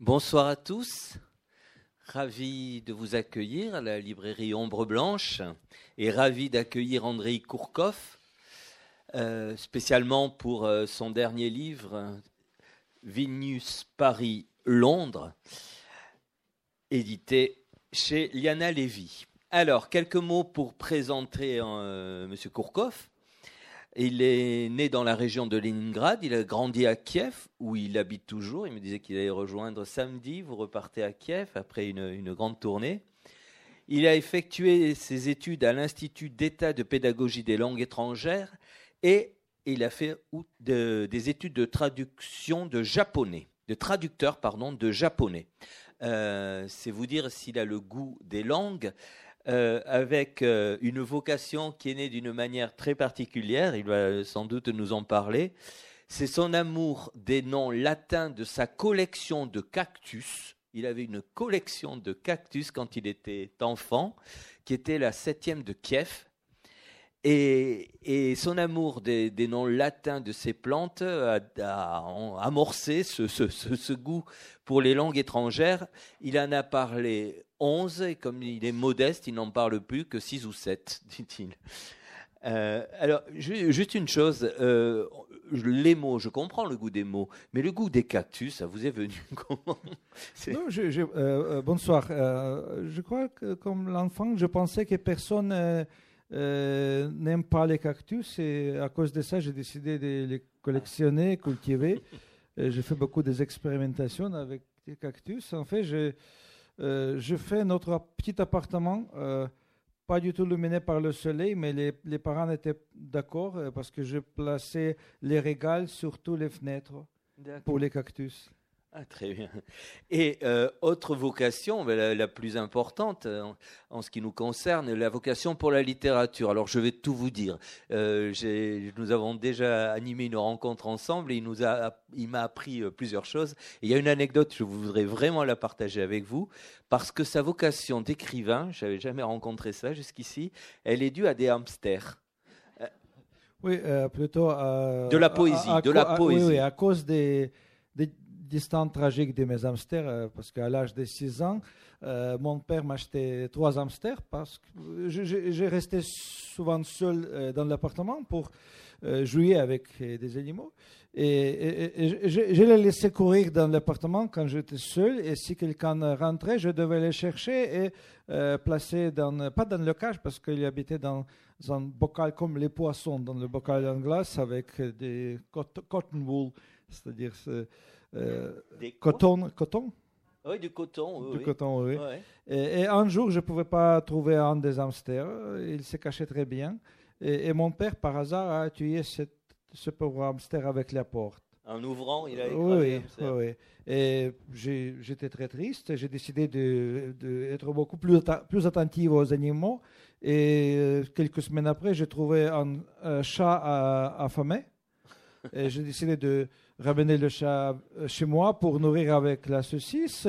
Bonsoir à tous. Ravi de vous accueillir à la librairie Ombre Blanche et ravi d'accueillir André Kourkov, euh, spécialement pour euh, son dernier livre, Vilnius, Paris, Londres, édité chez Liana Lévy. Alors, quelques mots pour présenter euh, M. Il est né dans la région de Leningrad, il a grandi à Kiev, où il habite toujours. Il me disait qu'il allait rejoindre samedi, vous repartez à Kiev après une, grande tournée. Il a effectué ses études à l'Institut d'État de pédagogie des langues étrangères et il a fait des études de traduction de japonais, de traducteur pardon, de japonais. Euh, c'est vous dire s'il a le goût des langues. Euh, avec euh, une vocation qui est née d'une manière très particulière, il va sans doute nous en parler. C'est son amour des noms latins de sa collection de cactus. Il avait une collection de cactus quand il était enfant, qui était la septième de Kiev. Et, son amour des, noms latins de ces plantes a, amorcé ce, ce, goût pour les langues étrangères. Il en a parlé 11, et comme il est modeste, il n'en parle plus que 6 ou 7, dit-il. Euh, alors, juste une chose, euh, les mots, je comprends le goût des mots, mais le goût des cactus, ça vous est venu comment? Non, euh, Bonsoir. je crois que comme l'enfant, je pensais que personne n'aime pas les cactus, et à cause de ça, j'ai décidé de les collectionner, cultiver. j'ai fait beaucoup d'expérimentations avec des cactus. En fait, j'ai euh, je fais notre petit appartement, euh, pas du tout illuminé par le soleil, mais les, les parents étaient d'accord euh, parce que je plaçais les régales sur toutes les fenêtres pour les cactus. Ah, très bien. Et euh, autre vocation, ben, la, plus importante euh, en, ce qui nous concerne, la vocation pour la littérature. Alors je vais tout vous dire. Euh, nous avons déjà animé une rencontre ensemble et il nous a, il m'a appris plusieurs choses. il y a une anecdote, je voudrais vraiment la partager avec vous, parce que sa vocation d'écrivain, j'avais jamais rencontré ça jusqu'ici, elle est due à des hamsters. Oui, plutôt de la poésie, de la poésie. oui, à cause des distance tragique de mes hamsters, euh, parce qu'à l'âge de 6 ans, euh, mon père m'achetait trois hamsters parce que j'ai resté souvent seul euh, dans l'appartement pour jouer avec des animaux. Et, je, les laissais courir dans l'appartement quand j'étais seul. Et si quelqu'un rentrait, je devais les chercher et placer dans, pas dans le cage parce qu'il habitait dans, un bocal comme les poissons, dans le bocal en glace avec des cotton wool, c'est-à-dire coton, coton Oui, du coton. Oui, du coton, oui. Et, un jour, je ne pouvais pas trouver un des hamsters. Il se cachait très bien. Et, mon père, par hasard, a tué ce pauvre hamster avec la porte. En ouvrant, il a écrasé oui, oui, Et j'étais très triste. J'ai décidé d'être de, être beaucoup plus, plus attentif aux animaux. Et euh, quelques semaines après, j'ai trouvé un, chat affamé. Et j'ai décidé de, ramener le chat euh, chez moi pour nourrir avec la saucisse.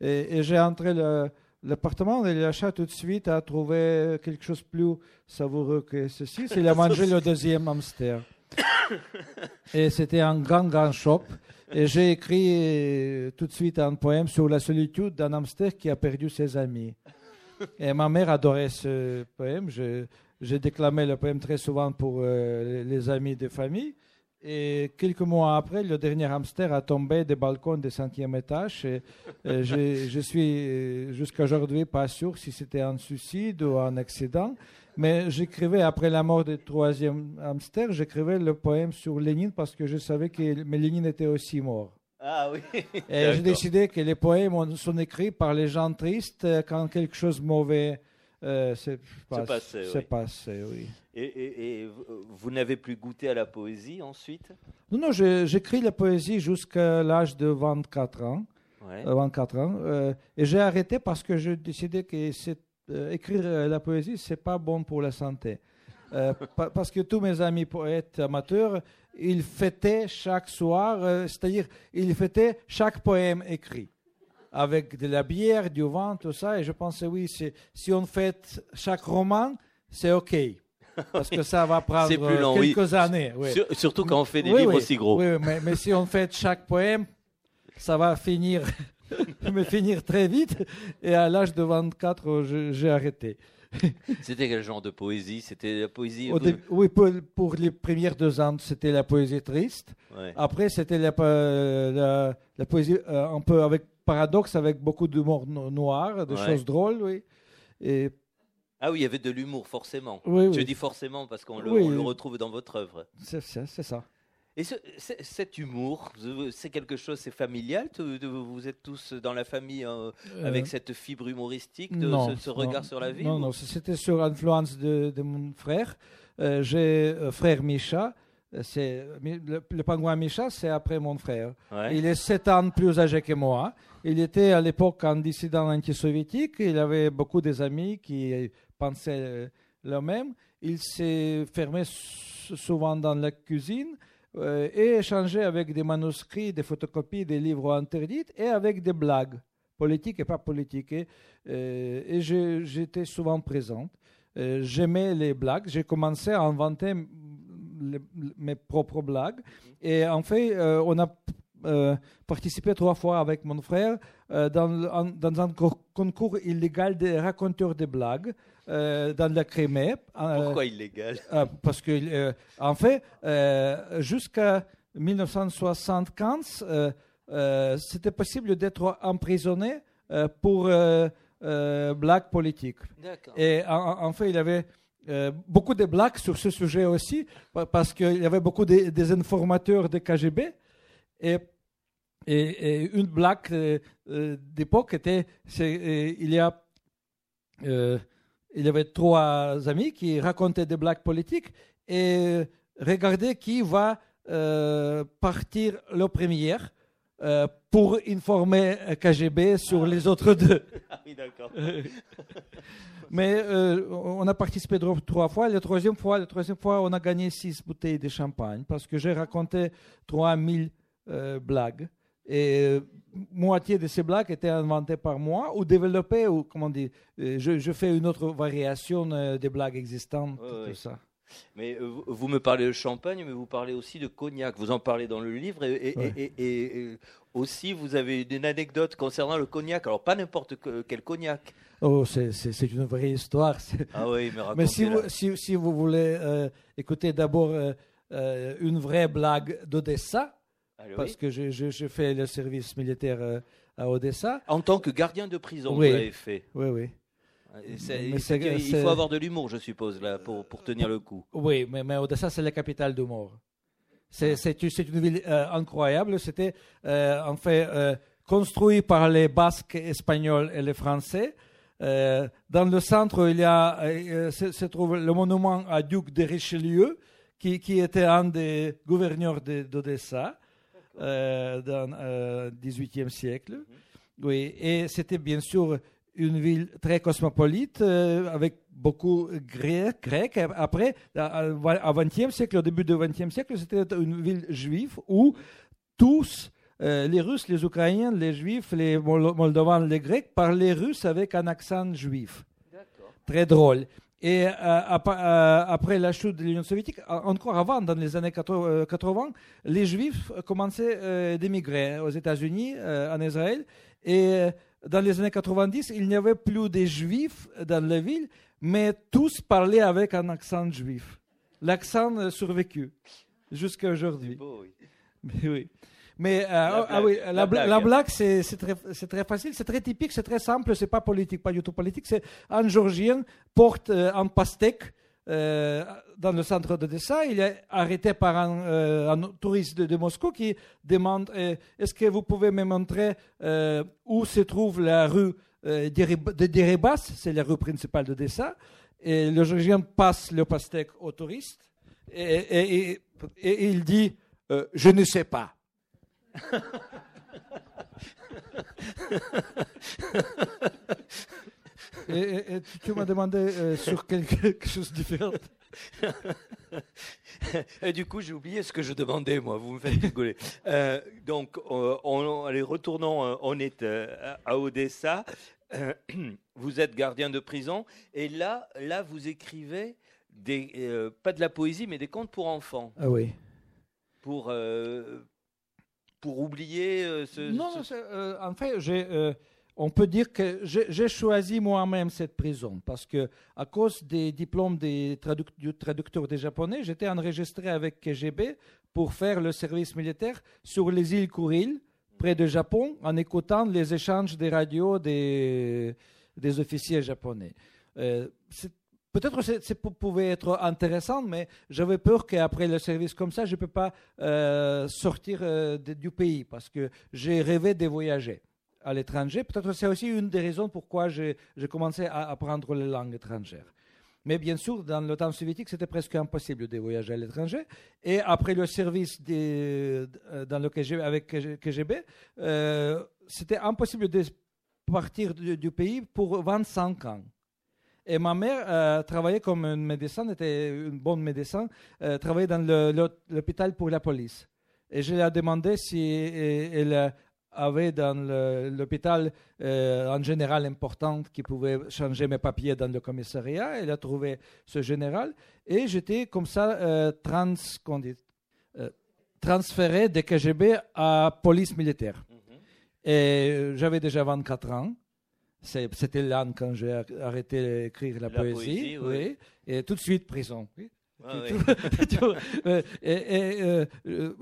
Et, j'ai entré l'appartement et le chat tout de suite a trouvé quelque chose de plus savoureux que ceci. Il a mangé le deuxième hamster. Et c'était un grand, grand choc. Et j'ai écrit euh, tout de suite un poème sur la solitude d'un hamster qui a perdu ses amis. Et ma mère adorait ce poème. J'ai déclamé le poème très souvent pour euh, les amis de famille. Et quelques mois après, le dernier hamster a tombé des balcons du cinquième étage. Et, je, suis jusqu'à aujourd'hui pas sûr si c'était un suicide ou un accident. Mais j'écrivais, après la mort du troisième hamster, j'écrivais le poème sur Lénine parce que je savais que Lénine était aussi mort. Ah oui. Et j'ai décidé que les poèmes sont écrits par les gens tristes quand quelque chose de mauvais euh, c'est passé. oui. Et, vous n'avez plus goûté à la poésie ensuite? Non, non, j'écris la poésie jusqu'à l'âge de 24 ans. 24 euh, ans. Euh, et j'ai arrêté parce que je décidais que écrire la poésie, c'est pas bon pour la santé. parce que tous mes amis poètes amateurs, ils fêtaient chaque soir, c'est-à-dire ils fêtaient chaque poème écrit avec de la bière, du vin, tout ça. Et je pensais, oui, si on fait chaque roman, c'est OK. Parce que ça va prendre quelques années. surtout quand on fait des livres aussi gros. Oui, mais, mais, si on fait chaque poème, ça va finir me finir très vite. Et à l'âge de 24, j'ai arrêté. C'était quel genre de poésie? C'était la poésie Oui, pour, les premières deux ans, c'était la poésie triste. Après, c'était la, la, poésie euh, un peu avec paradoxe, avec beaucoup d'humour noir, de choses drôles, oui. Et ah oui, il y avait de l'humour, forcément. Je dis forcément parce qu'on le, retrouve dans votre œuvre. C'est ça. Et cet humour, c'est quelque chose, c'est familial? Vous êtes tous dans la famille euh, avec euh, cette fibre humoristique, de, ce, regard sur la vie Non, non, c'était sur l'influence de, mon frère. Euh, j'ai frère Micha. Le, le, pingouin Micha, c'est après mon frère. Il est sept ans plus âgé que moi. Il était à l'époque un dissident anti-soviétique. Il avait beaucoup d'amis qui pensaient le même. Il s'est fermé souvent dans la cuisine euh, et échanger avec des manuscrits, des photocopies, des livres interdits et avec des blagues politiques et pas politiques. Et, euh, j'étais souvent présente. Euh, j'aimais les blagues. J'ai commencé à inventer mes propres blagues. Et en fait, on a participé trois fois avec mon frère dans, dans, un concours illégal des raconteurs de blagues. Euh, dans la Crimée. Euh, Pourquoi illégal? euh, Parce que, en fait, jusqu'à 1975, c'était possible d'être emprisonné pour blagues politiques. Et en, fait, il y avait beaucoup de blagues sur ce sujet aussi, parce qu'il y avait beaucoup de, des informateurs de KGB. Et, et, une blague d'époque était, il y a il y avait trois amis qui racontaient des blagues politiques et regardaient qui va euh, partir le premier euh, pour informer KGB sur les autres deux. Ah oui, d'accord. Mais euh, on a participé trois fois. La troisième fois, la troisième fois, on a gagné six bouteilles de champagne parce que j'ai raconté 3000 blagues. Et moitié de ces blagues étaient inventées par moi ou développées, ou comment dire, euh, je, je fais une autre variation euh, des blagues existantes, tout ça. Mais euh, vous me parlez de champagne, mais vous parlez aussi de cognac. Vous en parlez dans le livre et, et, aussi vous avez une anecdote concernant le cognac. Alors pas n'importe quel cognac. Oh, c'est une vraie histoire. Ah oui, mais, mais si, vous, si, si, vous voulez écouter d'abord une vraie blague d'Odessa, parce que j'ai fait le service militaire euh, à Odessa. En tant que gardien de prison, vous l'avez fait. Oui, oui. il faut avoir de l'humour, je suppose, là, pour, pour, tenir le coup. Oui, mais, mais Odessa, c'est la capitale d'humour. C'est une ville euh, incroyable. C'était euh, en fait construit par les Basques espagnols et les Français. dans le centre, il y a, se, trouve le monument à Duc de Richelieu, qui, qui était un des gouverneurs d'Odessa euh, dans le euh, XVIIIe siècle. Mhm. Oui, et c'était bien sûr une ville très cosmopolite, euh, avec beaucoup grec, grec. Après, au XXe siècle, au début du XXe siècle, c'était une ville juive où tous, les Russes, les Ukrainiens, les Juifs, les Moldovans, les Grecs, parlaient russe avec un accent juif. Très drôle. Et euh, euh, après la chute de l'Union soviétique, encore avant, dans les années 80, euh, les Juifs commençaient d'émigrer aux États-Unis, en Israël. Et dans les années 90, il n'y avait plus de Juifs dans la ville, mais tous parlaient avec un accent juif. L'accent survécu jusqu'à aujourd'hui. Oui. Mais euh, la, ah, oui, la, blague, c'est très, très, facile, c'est très typique, c'est très simple, c'est pas politique, pas du tout politique. C'est un Georgien porte euh, un pastèque euh, dans le centre de Dessa. Il est arrêté par un, un touriste de, Moscou qui demande Est-ce que vous pouvez me montrer où se trouve la rue de Deribas? C'est la rue principale de Dessa. Et le Georgien passe le pastèque au touriste et, et, et il dit Je ne sais pas et, tu m'as demandé euh, sur quelque chose de différent. et du coup, j'ai oublié ce que je demandais, moi. Vous me faites rigoler. Euh, donc, on, allez, retournons. On est euh, à Odessa. vous êtes gardien de prison. Et là, là vous écrivez des, pas de la poésie, mais des contes pour enfants. Ah oui. Pour, pour oublier ce. Non, en fait, j'ai on peut dire que j'ai choisi moi-même cette prison parce que, à cause des diplômes des du traducteur des japonais, j'étais enregistré avec KGB pour faire le service militaire sur les îles Kuril, près du Japon, en écoutant les échanges des radios des, des officiers japonais. Euh, peut-être ça pouvait être intéressant, mais j'avais peur qu'après le service comme ça, je ne peux pas euh, sortir euh, du pays parce que j'ai rêvé de voyager à l'étranger. Peut-être que c'est aussi une des raisons pourquoi j'ai commencé à apprendre les langues étrangères. Mais bien sûr, dans le temps soviétique, c'était presque impossible de voyager à l'étranger. Et après le service dans le KGB, avec KGB, euh, c'était impossible de partir du, pays pour 25 ans. Et ma mère euh, travaillait comme une médecin, était une bonne médecin, euh, travaillait dans l'hôpital pour la police. Et je lui ai demandé si elle avait dans l'hôpital euh, un général important qui pouvait changer mes papiers dans le commissariat. Elle a trouvé ce général et j'étais comme ça euh, trans, euh, transféré de KGB à police militaire. Mhm. Et j'avais déjà 24 ans. C'était là quand j'ai arrêté d'écrire la, poésie. oui. Et tout de suite prison. Oui. et,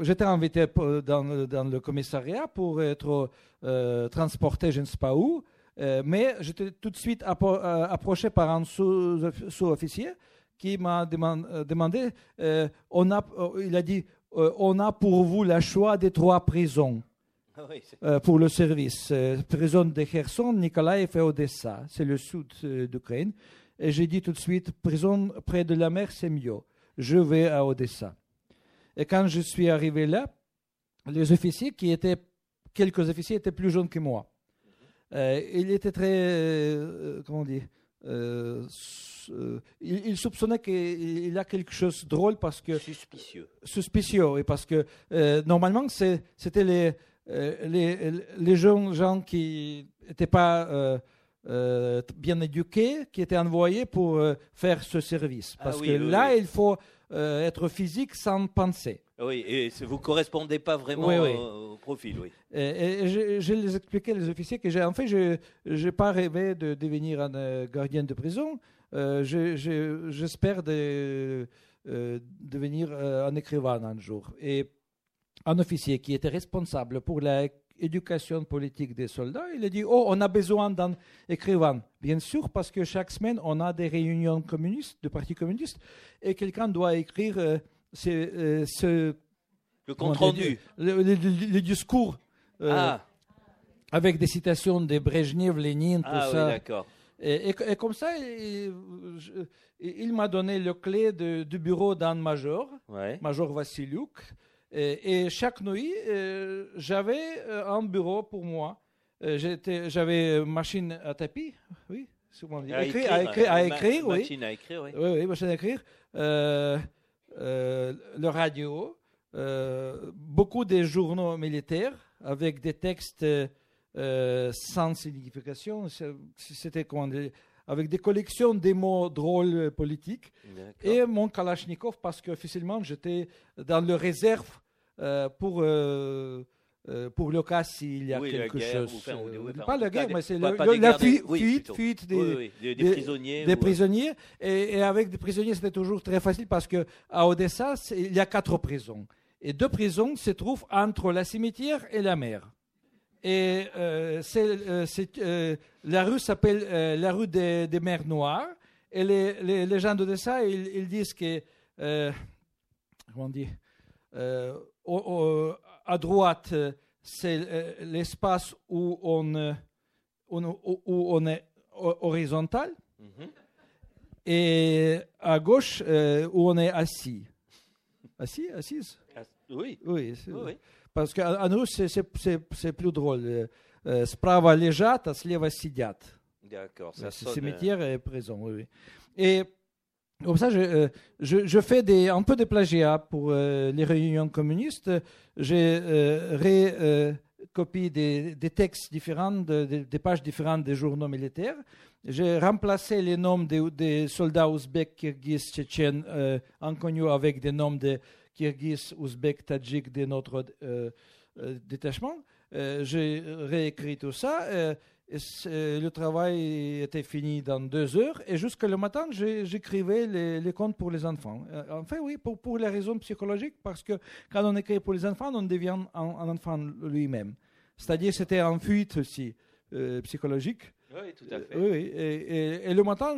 j'étais invité dans, le commissariat pour être euh, transporté je ne sais pas où, euh, mais j'étais tout de suite euh, approché par un sous-officier qui m'a demandé, on a, il a dit, on a pour vous le choix des trois prisons. Ah pour le service. prison de Kherson, Nikolaev et Odessa. C'est le sud d'Ukraine. Et j'ai dit tout de suite, prison près de la mer, c'est mieux. Je vais à Odessa. Et quand je suis arrivé là, les officiers qui étaient, quelques officiers étaient plus jeunes que moi. Euh, il était très, euh, comment dire, euh, il, soupçonnait qu'il y a quelque chose de drôle parce que suspicieux. Suspicieux, et parce que normalement c'était les, les, les jeunes gens qui n'étaient pas euh, bien éduqués qui étaient envoyés pour euh, faire ce service. Ah Parce que là, il faut euh, être physique sans penser. Oui, et vous ne correspondez pas vraiment Au, profil, oui. Et, je, les expliquais, les officiers, que en fait, je n'ai pas rêvé de devenir un gardien de prison. J'espère de, devenir un écrivain un jour. Et un officier qui était responsable pour la éducation politique des soldats, il a dit, oh, on a besoin d'un écrivain. Bien sûr, parce que chaque semaine, on a des réunions communistes, de partis communistes, et quelqu'un doit écrire euh, euh, ce, le compte rendu. Le, discours. Euh, ah. Avec des citations de Brezhnev, Lénine, tout ah, ça. Oui, d'accord. Et, comme ça, il, m'a donné le clé du bureau d'un major, major Vassiliuk. Et, chaque nuit, euh, j'avais euh, un bureau pour moi. Euh, j'avais machine à tapis, oui, souvent dit. À, écrire, à écrire, à écrire oui. Machine à écrire, oui. Oui, oui machine à écrire. le radio, beaucoup de journaux militaires avec des textes sans signification. C'était comment avec des collections des mots drôles politiques. Et mon Kalachnikov, parce qu'officiellement, j'étais dans le réserve euh, pour, euh, euh, pour le cas s'il y a quelque chose. pas la guerre, mais c'est la fuite, fuite des, des, prisonniers. Des prisonniers. Et, avec des prisonniers, c'était toujours très facile parce qu'à Odessa, il y a quatre prisons. Et deux prisons se trouvent entre la cimetière et la mer. Et euh, euh, la rue s'appelle euh, la rue des, Mers Noires. Et les, les, gens d'Odessa, ils, ils, disent que, comment on dit, à droite, c'est l'espace où on, où on est horizontal. Mhm. Et à gauche, où on est assis. Assis, assise? Oui. Oui. oui. Parce qu'en russe, c'est plus drôle. Справа лежат, а слева сидят. D'accord. Ça sonne... cimetière est présent, oui. oui. Et comme ça, je, je, je, fais des, un peu de plagiat pour les réunions communistes. J'ai euh, recopié des, des, textes différents, des pages différentes des journaux militaires. J'ai remplacé les noms des, des soldats ouzbeks, kirghizes, tchétchènes inconnus avec des noms de Kirghiz, Ouzbek, Tadjik de notre euh, détachement. j'ai réécrit tout ça. le travail était fini dans deux heures et jusqu'à le matin, j'écrivais les, les, contes pour les enfants. enfin, oui, pour, pour les raisons psychologiques, parce que quand on écrit pour les enfants, on devient un, un enfant lui-même. C'est-à-dire c'était en fuite aussi psychologique. Oui, tout à fait. Oui, et, et, le matin,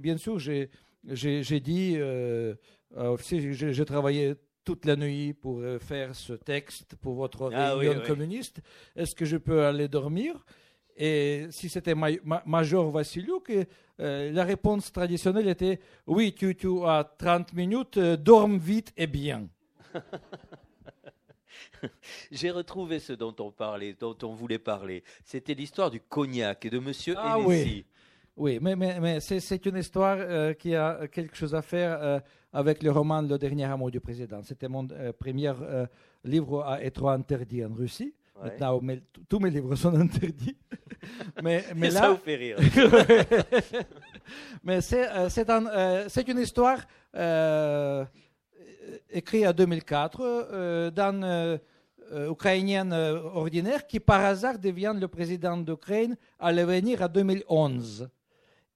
bien sûr, j'ai dit, euh, euh j'ai travaillé toute la nuit pour euh, faire ce texte pour votre ah réunion communiste. Est-ce que je peux aller dormir? Et si c'était Major Vassiliuk, euh, la réponse traditionnelle était oui, tu, tu as 30 minutes, dorme vite et bien. J'ai retrouvé ce dont on parlait, dont on voulait parler. C'était l'histoire du cognac et de Monsieur ah, Oui, oui mais, mais, c'est une histoire euh, qui a quelque chose à faire euh, avec le roman Le dernier amour du président. C'était mon euh, premier livre à être interdit en Russie. Maintenant, tous mes livres sont interdits. mais, mais là, ça vous fait rire. mais c'est une histoire écrite en 2004 dans euh, ukrainienne euh, ordinaire qui par hasard devient le président d'Ukraine à l'avenir en 2011.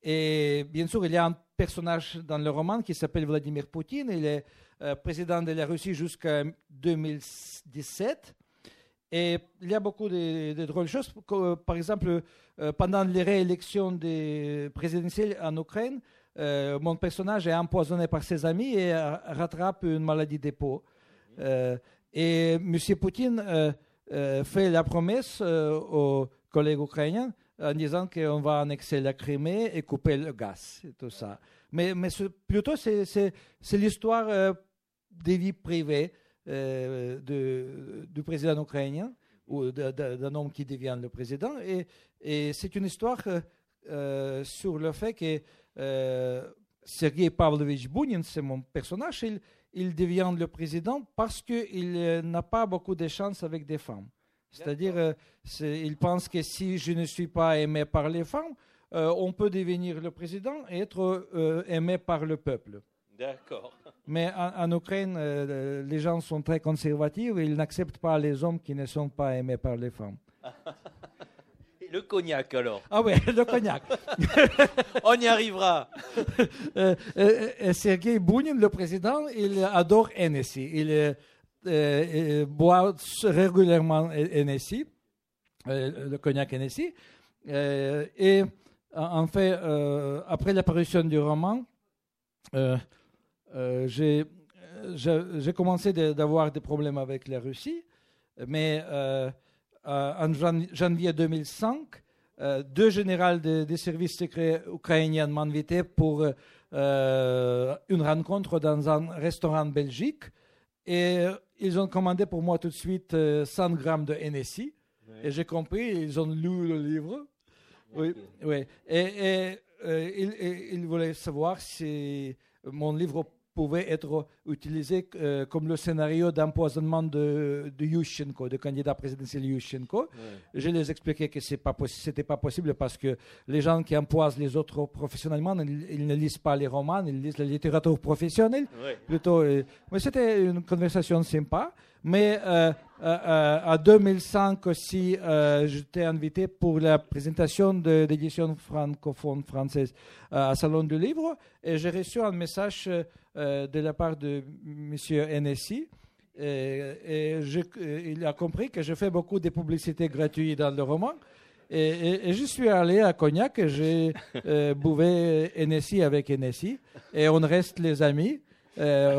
Et bien sûr, il y a un personnage dans le roman qui s'appelle Vladimir Poutine. Il est euh, président de la Russie jusqu'en 2017. Et il y a beaucoup de, drôles choses. Par exemple, pendant les réélections présidentielles en Ukraine, mon personnage est empoisonné par ses amis et rattrape une maladie des peaux. Et M. Poutine euh, euh, fait la promesse euh, aux collègues ukrainiens en disant qu'on va annexer la Crimée et couper le gaz et tout ça. Mais, mais plutôt, c'est l'histoire des vies privées de, du président ukrainien ou d'un homme qui devient le président. Et, et c'est une histoire sur le fait que Sergei Pavlovich Bounin, c'est mon personnage, il, il devient le président parce qu'il euh, n'a pas beaucoup de chance avec des femmes. C'est-à-dire, euh, il pense que si je ne suis pas aimé par les femmes, euh, on peut devenir le président et être aimé par le peuple. D'accord. Mais en, Ukraine, les gens sont très conservatifs et ils n'acceptent pas les hommes qui ne sont pas aimés par les femmes. Le cognac alors. Ah oui, le cognac. On y arrivera. euh, euh, Sergei Bounin, le président, il adore Hennessy. Il euh, euh, boit régulièrement Hennessy, le cognac Hennessy. et en fait, après l'apparition du roman, j'ai commencé d'avoir des problèmes avec la Russie, mais euh, en janvier 2005, euh, deux généraux des services secrets ukrainiens m'ont invité pour euh, une rencontre dans un restaurant Belgique. Et ils ont commandé pour moi tout de suite 100 grammes de NSI. Et j'ai compris, ils ont lu le livre. Oui, oui. Et, ils, ils, voulaient savoir si mon livre pouvait être utilisé euh, comme le scénario d'empoisonnement de, de Yushchenko, de candidat présidentiel Yushchenko. Je les expliquais que ce n'était pas, possible parce que les gens qui empoisonnent les autres professionnellement, ils, ne lisent pas les romans, ils lisent la littérature professionnelle. Plutôt, euh, mais c'était une conversation sympa. Mais euh, euh, en 2005 aussi, j'étais invité pour la présentation de l'édition francophone française à Salon du Livre et j'ai reçu un message euh, de la part de M. NSI. Et, il a compris que je fais beaucoup de publicité gratuite dans le roman. Et, je suis allé à Cognac et j'ai euh, bouvé NSI avec NSI. Et on reste les amis. Euh,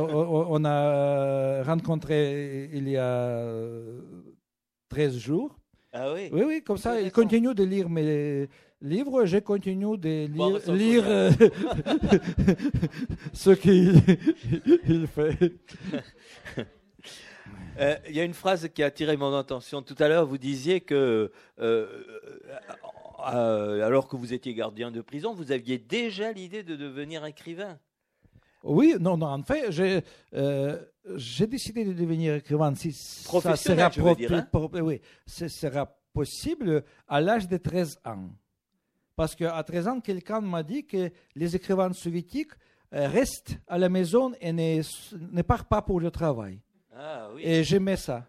on, a rencontré il y a 13 jours. Ah oui Oui, oui, comme ça, il continue de lire mes, livre, je continue de lire, euh, ce qu'il fait. Euh, il y a une phrase qui a attiré mon attention. Tout à l'heure, vous disiez que, euh, alors que vous étiez gardien de prison, vous aviez déjà l'idée de devenir écrivain. Oui, non, non, en fait, j'ai décidé de devenir écrivain si ça sera, je veux dire, hein? oui, ce sera possible à l'âge de 13 ans. Parce qu'à 13 ans, quelqu'un m'a dit que les écrivains soviétiques euh, restent à la maison et ne, ne partent pas pour le travail. Ah, oui. Et j'aimais ça.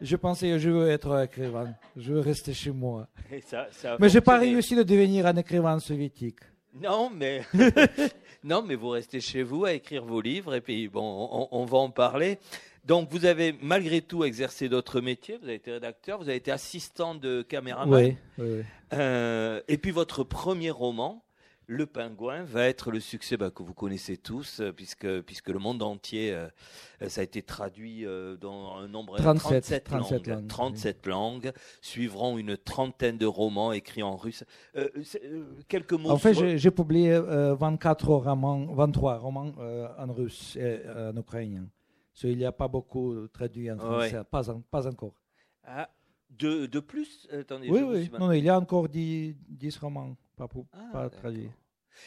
je pensais que je veux être écrivain. Je veux rester chez moi. Ça- ça Mais j'ai pas fonctionné. réussi de devenir un écrivain soviétique. Non, mais non, mais vous restez chez vous à écrire vos livres et puis bon, on, on va en parler. Donc, vous avez malgré tout exercé d'autres métiers. Vous avez été rédacteur, vous avez été assistant de caméraman. Oui, oui, oui. Euh, et puis votre premier roman, Le Pingouin, va être le succès bah, que vous connaissez tous, euh, puisque, puisque le monde entier, euh, ça a été traduit dans un nombre 37, 37, 37 langues. langues, 37 langues, suivront une trentaine de romans écrits en russe. Quelques mots En fait, sur- j'ai publié euh, 24 romans, 23 romans en russe et en ukrainien. Il n'y a pas beaucoup traduit en Ouais. français, pas, en- pas encore. Ah, de, de plus? Attendez, Oui, oui. Non, il y a encore 10, 10 romans, pas, pour- Ah, pas traduits.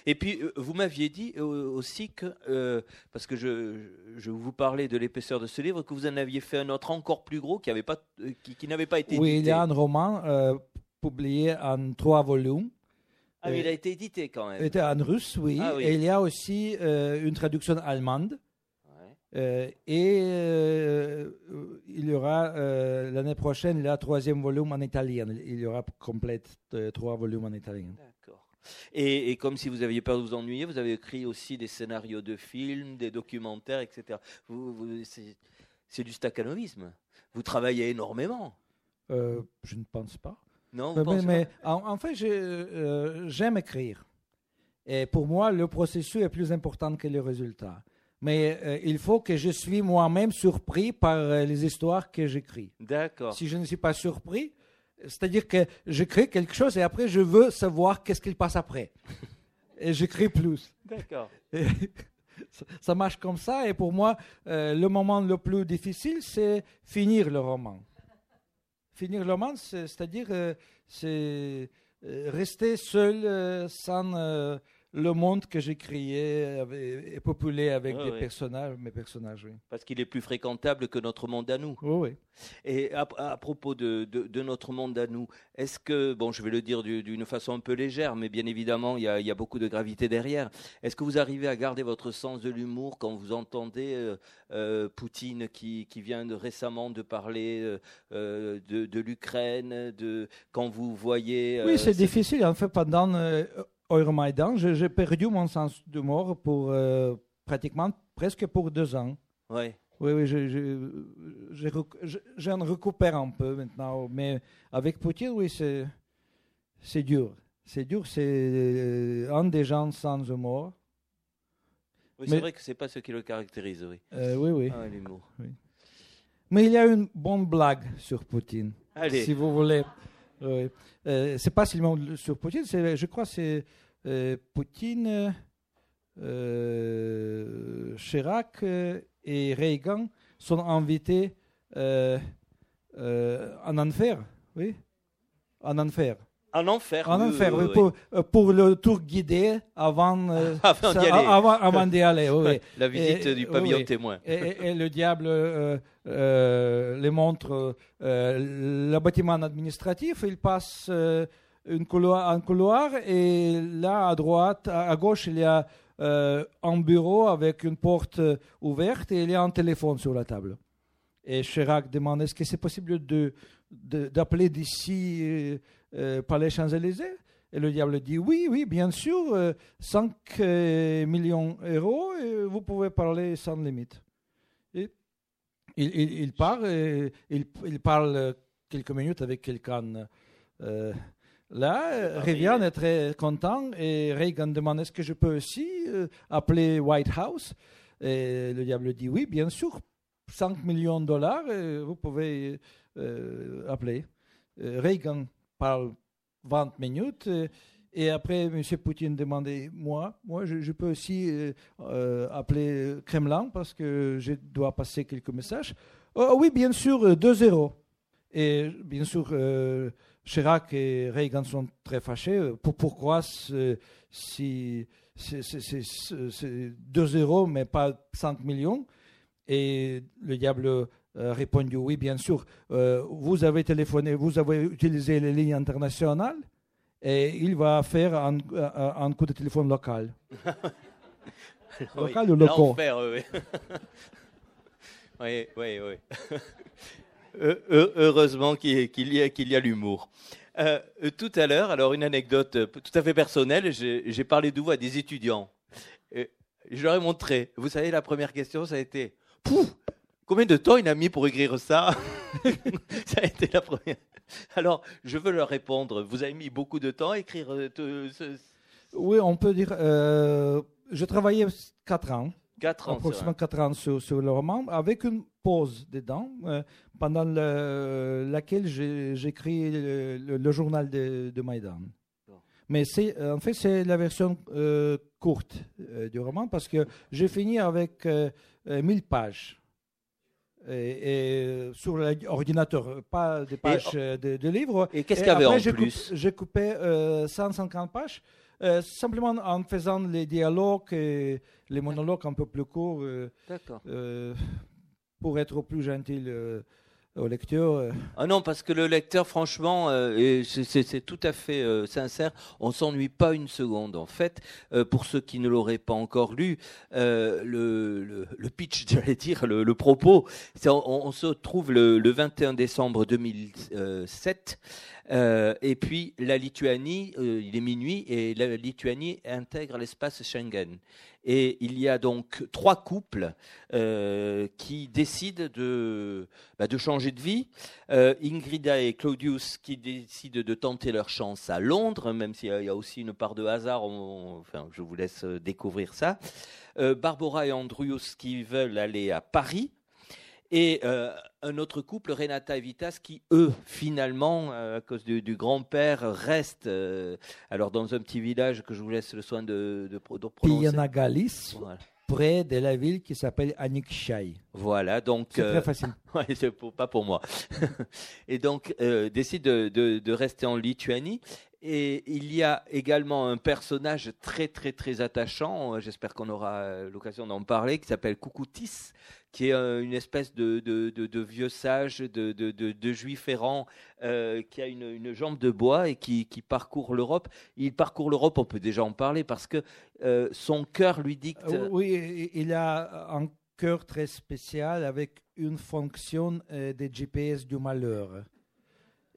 Et puis, euh, vous m'aviez dit euh, aussi que, euh, parce que je, je vous parlais de l'épaisseur de ce livre, que vous en aviez fait un autre encore plus gros qui avait pas, qui, qui n'avait pas été Oui, il édité. y a un roman euh, publié en trois volumes. Ah, mais il a été édité quand même. Il était en russe, oui. Ah oui. Et il y a aussi euh, une traduction allemande. Euh, et euh, il y aura euh, l'année prochaine le troisième volume en italien. Il y aura complète trois volumes en italien. D'accord. Et, et comme si vous aviez peur de vous ennuyer, vous avez écrit aussi des scénarios de films, des documentaires, etc. Vous, vous- c'est, du staccanovisme. Vous travaillez énormément. Euh, je ne pense pas. Non, vous Mais, mais pas en, en fait, euh, j'aime écrire. Et pour moi, le processus est plus important que le résultat. Mais euh, il faut que je suis moi-même surpris par euh, les histoires que j'écris. D'accord. Si je ne suis pas surpris, c'est-à-dire que j'écris quelque chose et après je veux savoir qu'est-ce qu'il passe après. Et j'écris plus. D'accord. Ça- ça marche comme ça. Et pour moi, euh, le moment le plus difficile, c'est finir le roman. Finir le roman, c'est- c'est-à-dire c'est rester seul sans le monde que j'ai créé et populé avec des personnages, mes personnages. Oui, Parce qu'il est plus fréquentable que notre monde à nous. oui. oui. Et à, à propos de, de- de notre monde à nous, est-ce que, bon, je vais le dire du- d'une façon un peu légère, mais bien évidemment, il y a, il y a beaucoup de gravité derrière. Est-ce que vous arrivez à garder votre sens de l'humour quand vous entendez euh, euh, Poutine qui, qui vient de, récemment de parler euh, de, l'Ukraine, de quand vous voyez. Oui, c'est difficile. En fait, pendant Euromaidan, j'ai perdu mon sens d'humour pour euh, pratiquement presque pour deux ans. Oui, oui, je- j'en récupère un peu maintenant. Mais avec Poutine, oui, c'est, dur. C'est dur, c'est euh, un des gens sans humour. Oui, c'est vrai que c'est pas ce qui le caractérise, oui. Euh, oui, oui. Ah, l'humour. Mais il y a une bonne blague sur Poutine. Allez. Si vous voulez. Oui. Euh, c'est pas seulement sur Poutine, je crois que c'est euh, Poutine, euh, Chirac et Reagan sont invités en enfer. Oui, en enfer. En enfer. En enfer, oui, oui, oui, Pour, euh, pour le tour guidé avant, euh, Avant d'y aller. avant, avant. La visite Et- du pavillon témoin. Et, et- et le diable euh, euh, les montre le bâtiment administratif. Il passe une couloir, un couloir et là à droite, à, à gauche, il y a un bureau avec une porte ouverte et il y a un téléphone sur la table. Et Chirac demande est-ce que c'est possible de- d'appeler d'ici euh, par les Champs-Élysées Et le diable dit oui, oui, bien sûr, euh, 5 euh, millions d'euros, vous pouvez parler sans limite. Et il, il, il part, et il, il parle quelques minutes avec quelqu'un. euh, là, Rivian ouais. est très content et Reagan demande est-ce que je peux aussi euh, appeler White House? Et le diable dit oui, bien sûr, 5 millions de dollars, vous pouvez euh, appeler. Euh, Reagan parle 20 minutes. euh, et après, M. Poutine demandait, moi, moi je, peux aussi euh, euh, appeler Kremlin parce que je dois passer quelques messages. Oh, oui, bien sûr, euh, 2-0. Et bien sûr, Chirac et Reagan sont très fâchés. Pour, pourquoi si, c'est 2-0 mais pas 5 millions? Et le diable euh, répondu, oui, bien sûr, euh, vous avez téléphoné, vous avez utilisé les lignes internationales et il va faire un, un- un coup de téléphone local. Local ou L'enfer, oui. oui, oui, oui. heureusement qu'il y a, qu'il y a l'humour. Euh, tout à l'heure, alors une anecdote tout à fait personnelle, j'ai parlé de vous à des étudiants. je leur ai montré. Vous savez, la première question, ça a été Pouf Combien de temps il a mis pour écrire ça Ça a été la première. Alors, je veux leur répondre. Vous avez mis beaucoup de temps à écrire ce, oui, on peut dire. Euh, je travaillais 4 ans. 4 ans. Approximativement 4 ans sur, le roman, avec une pause dedans, euh, pendant laquelle j'écris le, le, journal de, de Maïdan. Mais en fait, c'est la version euh, courte du roman parce que j'ai fini avec 1000 pages. Et, sur l'ordinateur, pas des pages de, de, livres. Et qu'est-ce qu'il y avait en plus J'ai coupé 150 pages euh, simplement en faisant les dialogues et les monologues un peu plus courts euh, euh, pour être plus gentil au lecteur. Ah non, parce que le lecteur, franchement, c'est tout à fait sincère, on s'ennuie pas une seconde. En fait, pour ceux qui ne l'auraient pas encore lu, le, le, pitch, j'allais dire, le, propos, on, se trouve le, le 21 décembre 2007 euh, et puis la Lituanie, euh, il est minuit et la Lituanie intègre l'espace Schengen. Et il y a donc trois couples euh, qui décident de, bah, de changer de vie. Ingrida et Claudius qui décident de tenter leur chance à Londres, même s'il y, a aussi une part de hasard. enfin, je vous laisse découvrir ça. Barbara et Andrius qui veulent aller à Paris et euh, un autre couple, Renata et Vitas, qui eux, finalement, euh, à cause du, grand-père, restent euh, alors dans un petit village que je vous laisse le soin de, de, de prononcer. Pianagalis, près de la ville qui s'appelle Anikshai. Voilà, donc c'est très facile. ouais, c'est pas pour moi. et donc décide de, de, rester en Lituanie. Et il y a également un personnage très très très attachant, j'espère qu'on aura l'occasion d'en parler, qui s'appelle Koukoutis, qui est euh, une espèce de, vieux sage, de, de juif errant, euh, qui a une, jambe de bois et qui, parcourt l'Europe. Il parcourt l'Europe, on peut déjà en parler, parce que euh, son cœur lui dicte... Oui, il a un cœur très spécial avec une fonction des GPS du malheur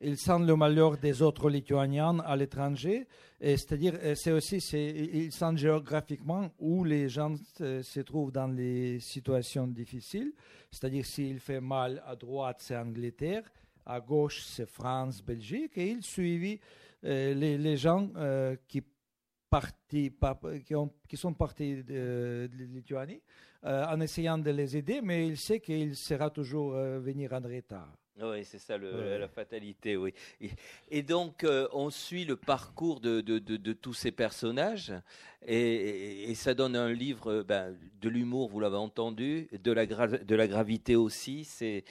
il sent le malheur des autres Lituaniens à l'étranger. C'est-à-dire, c'est aussi, il sent géographiquement où les gens se, trouvent dans les situations difficiles. C'est-à-dire, s'il fait mal à droite, c'est Angleterre, à gauche, c'est France, Belgique. Et il suivit euh, les, gens euh, qui, sont partis de, Lituanie euh, en essayant de les aider, mais il sait qu'il sera toujours venir en retard. Oui, c'est ça la fatalité, oui. Et, donc, euh, on suit le parcours de, de, tous ces personnages, et, ça donne un livre euh, ben, de l'humour, vous l'avez entendu, de la, de la gravité aussi. C'est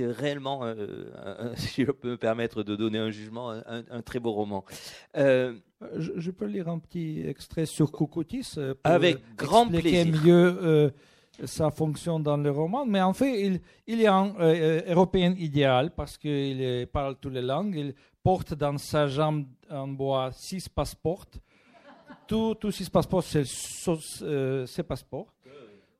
réellement, euh, si je peux me permettre de donner un jugement, un, très beau roman. Je, peux lire un petit extrait sur Cocotis pour Avec grand plaisir. mieux sa fonction dans le roman, mais en fait, il, il est un euh, Européen idéal parce qu'il parle toutes les langues. Il porte dans sa jambe en bois six passeports. Tous six passeports, c'est euh, ses passeports.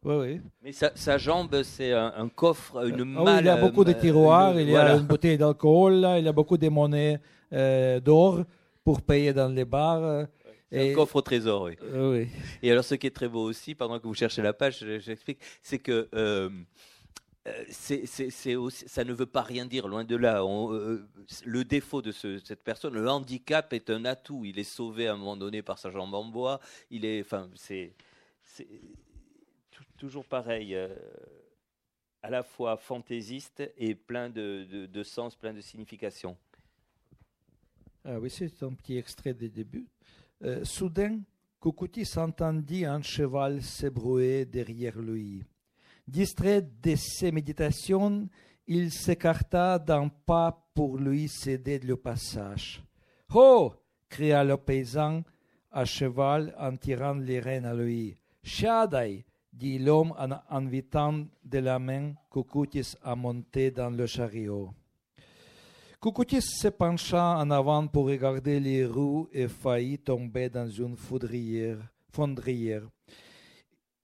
Oui, oui. Mais sa, jambe, c'est un, coffre, une malle. Ah il a beaucoup de tiroirs, il y a une bouteille d'alcool, il a beaucoup de monnaies euh, d'or pour payer dans les bars. C'est un coffre au trésor, oui. oui. Et alors, ce qui est très beau aussi, pendant que vous cherchez la page, j'explique, c'est que euh, euh, c'est, aussi, ça ne veut pas rien dire, loin de là. Euh, le défaut de cette personne, le handicap est un atout. Il est sauvé à un moment donné par sa jambe en bois. Il est, enfin, c'est, toujours pareil. à la fois fantaisiste et plein de, de sens, plein de signification. Ah oui, c'est un petit extrait des débuts. Euh, soudain, Cocotti s'entendit un cheval s'ébrouer derrière lui. Distrait de ses méditations, il s'écarta d'un pas pour lui céder le passage. Oh cria le paysan à cheval en tirant les rênes à lui. Shadai dit l'homme en invitant de la main Cocotis à monter dans le chariot. Cocotis se pencha en avant pour regarder les roues et faillit tomber dans une fondrière.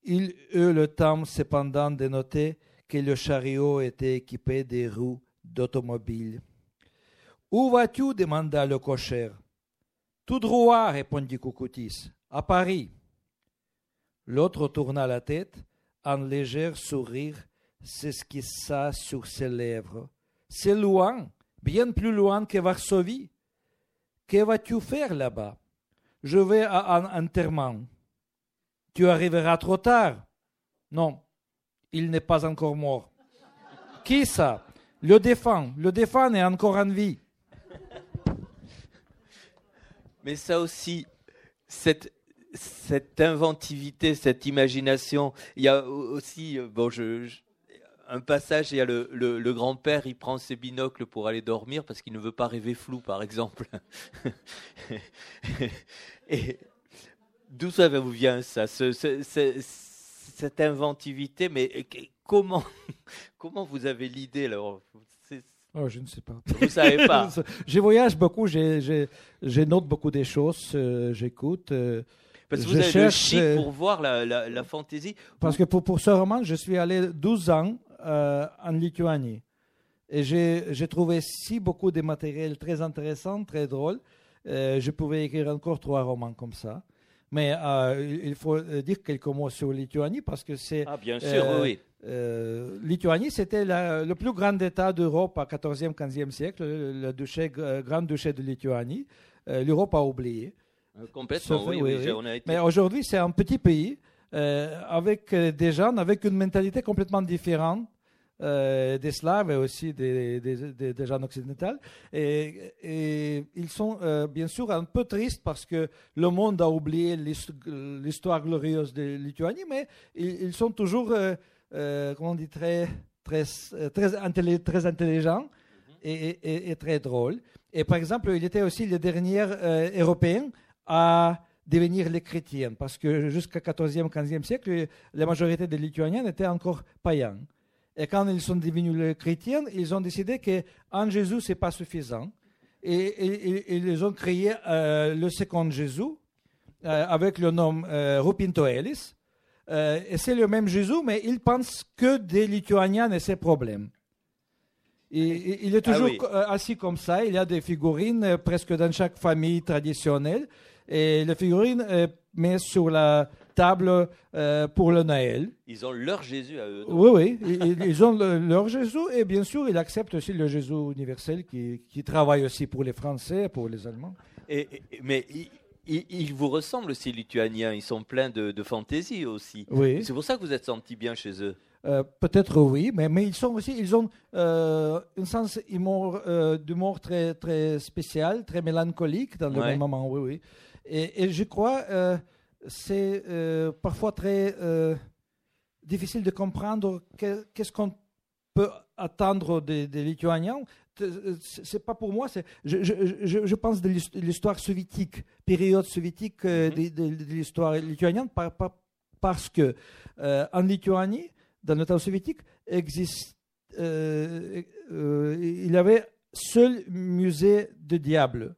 Il eut le temps cependant de noter que le chariot était équipé de roues d'automobile. Où vas-tu? demanda le cocher. Tout droit, répondit Cocotis, à Paris. L'autre tourna la tête, un léger sourire s'esquissa sur ses lèvres. C'est loin, bien plus loin que Varsovie. Que vas-tu faire là-bas? Je vais à un enterrement. Tu arriveras trop tard. Non, il n'est pas encore mort. Qui ça? Le défunt. Le défunt est encore en vie. Mais ça aussi, cette, inventivité, cette imagination, il y a aussi, euh, bon, je, un passage, il y a le, le, grand-père, il prend ses binocles pour aller dormir parce qu'il ne veut pas rêver flou, par exemple. Et d'où ça vous vient ça, cette inventivité? Mais comment, comment vous avez l'idée alors Oh, je ne sais pas. Vous ne savez pas. je voyage beaucoup, je, note beaucoup des choses, euh, j'écoute. Euh, parce que vous avez cherche, le chic pour voir la, la, fantaisie. Parce que pour, pour, ce roman, je suis allé 12 ans euh, en Lituanie. Et j'ai trouvé si beaucoup de matériel très intéressant, très drôle. je pouvais écrire encore trois romans comme ça. Mais il faut dire quelques mots sur Lituanie parce que c'est. Ah, bien sûr, oui. Euh, Lituanie, c'était le plus grand État d'Europe au 14e, 15e siècle, le duché, grand duché de Lituanie. Euh, L'Europe a oublié. Euh, complètement, oui, oui, Mais aujourd'hui, c'est un petit pays avec des gens avec une mentalité complètement différente. Des Slaves et aussi des, des, gens occidentaux. Et, et ils sont bien sûr un peu tristes parce que le monde a oublié l'histoire glorieuse de Lituanie, mais ils, ils sont toujours euh, comment on dit, très, très, euh, très, très intelligent et, et, très drôle. Et par exemple, il était aussi le dernier euh, Européen à devenir les chrétiens, parce que jusqu'au 14e, 15e siècle, la majorité des Lituaniens étaient encore païens. Et quand ils sont devenus chrétiens, ils ont décidé qu'en Jésus, ce n'est pas suffisant. Et, ils ont créé le second Jésus avec le nom Rupinto Elis, euh, et c'est le même Jésus, mais il pense que des Lituaniens et ses problèmes. Et, il est ah toujours euh, assis comme ça. Il y a des figurines euh, presque dans chaque famille traditionnelle. Et les figurines met sur la table pour le Noël. Ils ont leur Jésus à eux. Oui, oui. ils, ont leur Jésus. Et bien sûr, il accepte aussi le Jésus universel qui, qui travaille aussi pour les Français, pour les Allemands. Et, mais ils, vous ressemblent, ces Lituaniens. Ils sont pleins de, fantaisie aussi. Oui. C'est pour ça que vous êtes senti bien chez eux. Euh, peut-être oui, mais, mais ils sont aussi, ils ont euh, un sens euh, d'humour très, très spécial, très mélancolique dans le même moment, oui, oui. Et, je crois euh, c'est parfois très difficile de comprendre qu'est-ce qu'on peut attendre des, des Lituaniens c'est pas pour moi, je, je, je, pense de l'histoire soviétique, période soviétique euh, mhm. de, l'histoire lituanienne, parce que euh, en Lituanie, dans le temps soviétique, existe, euh, il y avait seul musée de diable.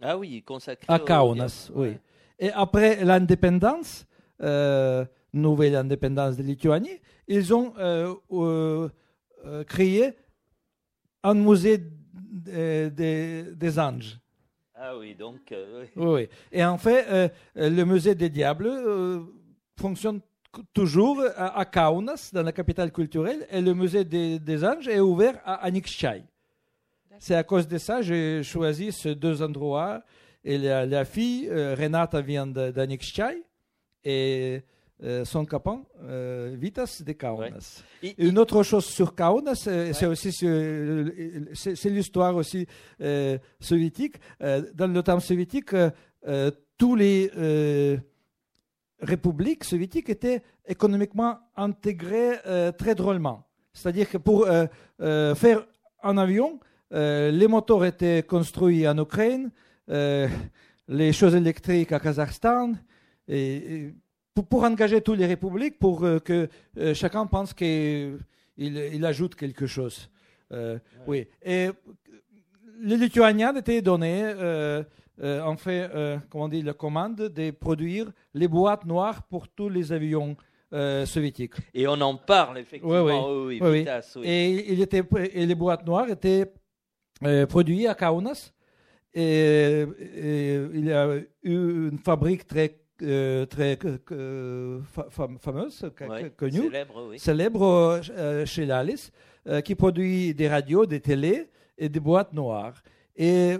Ah oui, consacré à Kaunas, oui. Et après l'indépendance, nouvelle indépendance de Lituanie, ils ont créé un musée des anges. Ah oui, donc. Euh, oui. Et en fait, euh, le musée des diables euh, fonctionne toujours à, Kaunas, dans la capitale culturelle, et le musée des, anges est ouvert à Anikshai. C'est à cause de ça que j'ai choisi ces deux endroits. Et la, fille, Renata, vient d'Anikshai. Et euh, son capon, euh, Vitas de Kaunas. Une autre chose sur Kaunas, euh, c'est aussi c'est l'histoire aussi soviétique. dans le temps soviétique, tous les républiques soviétiques étaient économiquement intégrées très drôlement. C'est-à-dire que pour faire un avion, les moteurs étaient construits en Ukraine, les choses électriques à Kazakhstan. et pour, engager toutes les républiques, pour euh, que euh, chacun pense qu'il il ajoute quelque chose. Euh, oui. Et les Lituaniens étaient donnés, en fait, comment on dit, la commande de produire les boîtes noires pour tous les avions euh, soviétique. Et on en parle effectivement. Oui, oui. Et, il était, et les boîtes noires étaient euh, produites à Kaunas. Et, il y a eu une fabrique très très fameuse, connue, célèbre, oui. célèbre chez Lallis, qui produit des radios, des télés et des boîtes noires. Et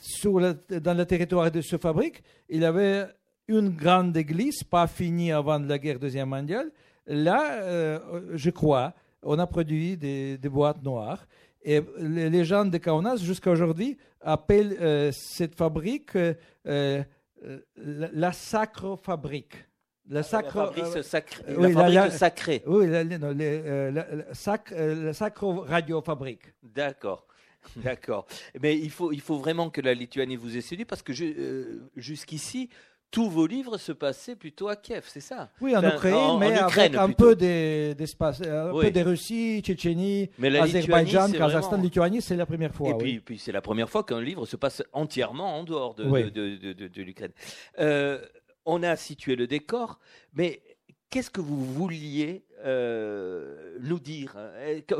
sur dans le territoire de cette fabrique, il y avait une grande église, pas finie avant la guerre deuxième mondiale. Là, euh, je crois, on a produit des, boîtes noires. Et les gens de Kaunas, jusqu'à aujourd'hui, appellent euh, cette fabrique euh, la, sacre fabrique. La, sacre, la fabrique, sacrée. Oui, la, sacre radio fabrique. D'accord. D'accord. Mais il faut, il faut vraiment que la Lituanie vous ait séduit parce que jusqu'ici, tous vos livres se passaient plutôt à Kiev, c'est ça? Oui, en Ukraine, mais avec un peu d'espace, un peu de Russie, Tchétchénie, Azerbaïdjan, Kazakhstan, Lituanie, c'est la première fois. Et puis, puis c'est la première fois qu'un livre se passe entièrement en dehors de, de, de, l'Ukraine. Euh, on a situé le décor, mais qu'est-ce que vous vouliez euh, nous dire,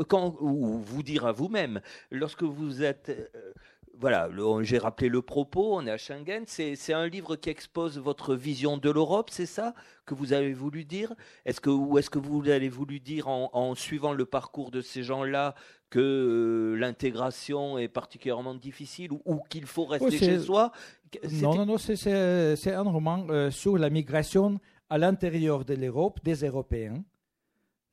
quand, ou vous dire à vous-même, lorsque vous êtes euh, voilà, j'ai rappelé le propos, on est à Schengen. C'est un livre qui expose votre vision de l'Europe, c'est ça que vous avez voulu dire? Est-ce que, Ou est-ce que vous avez voulu dire en, suivant le parcours de ces gens-là que euh, l'intégration est particulièrement difficile ou, qu'il faut rester chez soi? Non, non, non, c'est un roman euh, sur la migration à l'intérieur de l'Europe des Européens.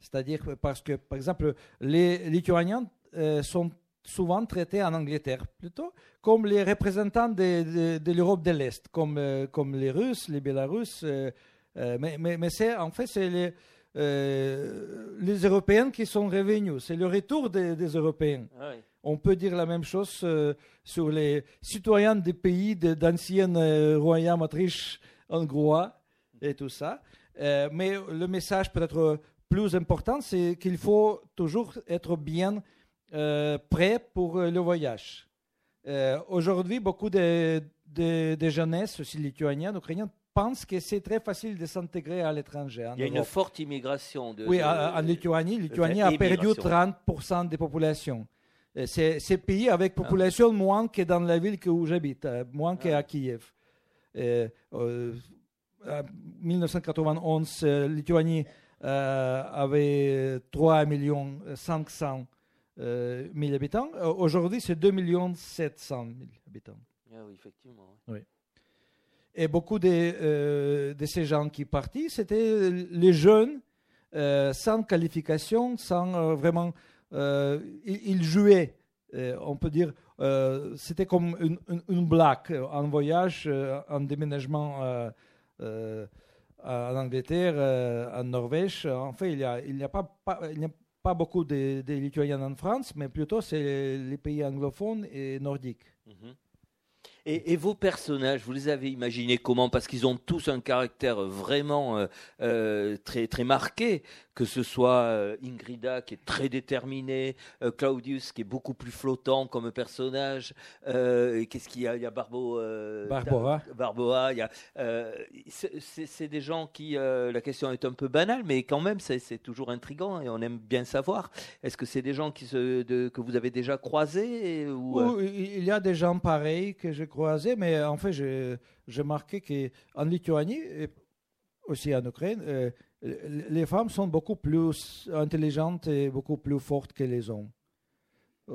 C'est-à-dire parce que, par exemple, les Lituaniens euh, sont souvent traités en Angleterre, plutôt comme les représentants de, de, l'Europe de l'Est, comme, euh, comme les Russes, les Bélarusses. Euh, euh, mais mais, mais c'est, en fait, c'est les, les Européens qui sont revenus. C'est le retour des, des Européens. Ah On peut dire la même chose sur les citoyens des pays d'anciennes royaumes autriche, hongrois et tout ça. mais le message peut-être plus important, c'est qu'il faut toujours être bien euh, prêts pour euh, le voyage. Euh, aujourd'hui, beaucoup de, de, jeunesse, aussi lituaniennes, ukrainiennes, pensent que c'est très facile de s'intégrer à l'étranger. Il y a une forte immigration. De, oui, en Lituanie, Lituanie a perdu 30% des populations. C'est un pays avec ah. population moins que dans la ville où j'habite, moins qu'à ah. Kiev. en 1991, Lituanie avait 3 millions 500 1000 euh, habitants. Euh, aujourd'hui, c'est 2 700 000 habitants. Ah oui, effectivement. Oui. Et beaucoup de, euh, de ces gens qui partent, c'était les jeunes, sans qualification, sans vraiment. ils, jouaient, on peut dire, c'était comme une, une, blague, un voyage, un déménagement en Angleterre, en Norvège. En fait, il n'y a, il a, pas, pas, il a pas beaucoup de, Lituaniens en France, mais plutôt c'est les pays anglophones et nordiques. Mhm. Et, vos personnages, vous les avez imaginés comment? Parce qu'ils ont tous un caractère vraiment euh, euh, très, très marqué que ce soit euh, Ingrida qui est très déterminée, Claudius qui est beaucoup plus flottant comme personnage, qu'est-ce qu'il y a? Il y a Barbo, Barbora. Barboa. c'est des gens qui, la question est un peu banale, mais quand même c'est toujours intrigant et on aime bien savoir. Est-ce que c'est des gens qui se, de, que vous avez déjà croisés ou, Il y a des gens pareils que j'ai croisés, mais en fait j'ai marqué qu'en Lituanie et aussi en Ukraine, les femmes sont beaucoup plus intelligentes et beaucoup plus fortes que les hommes.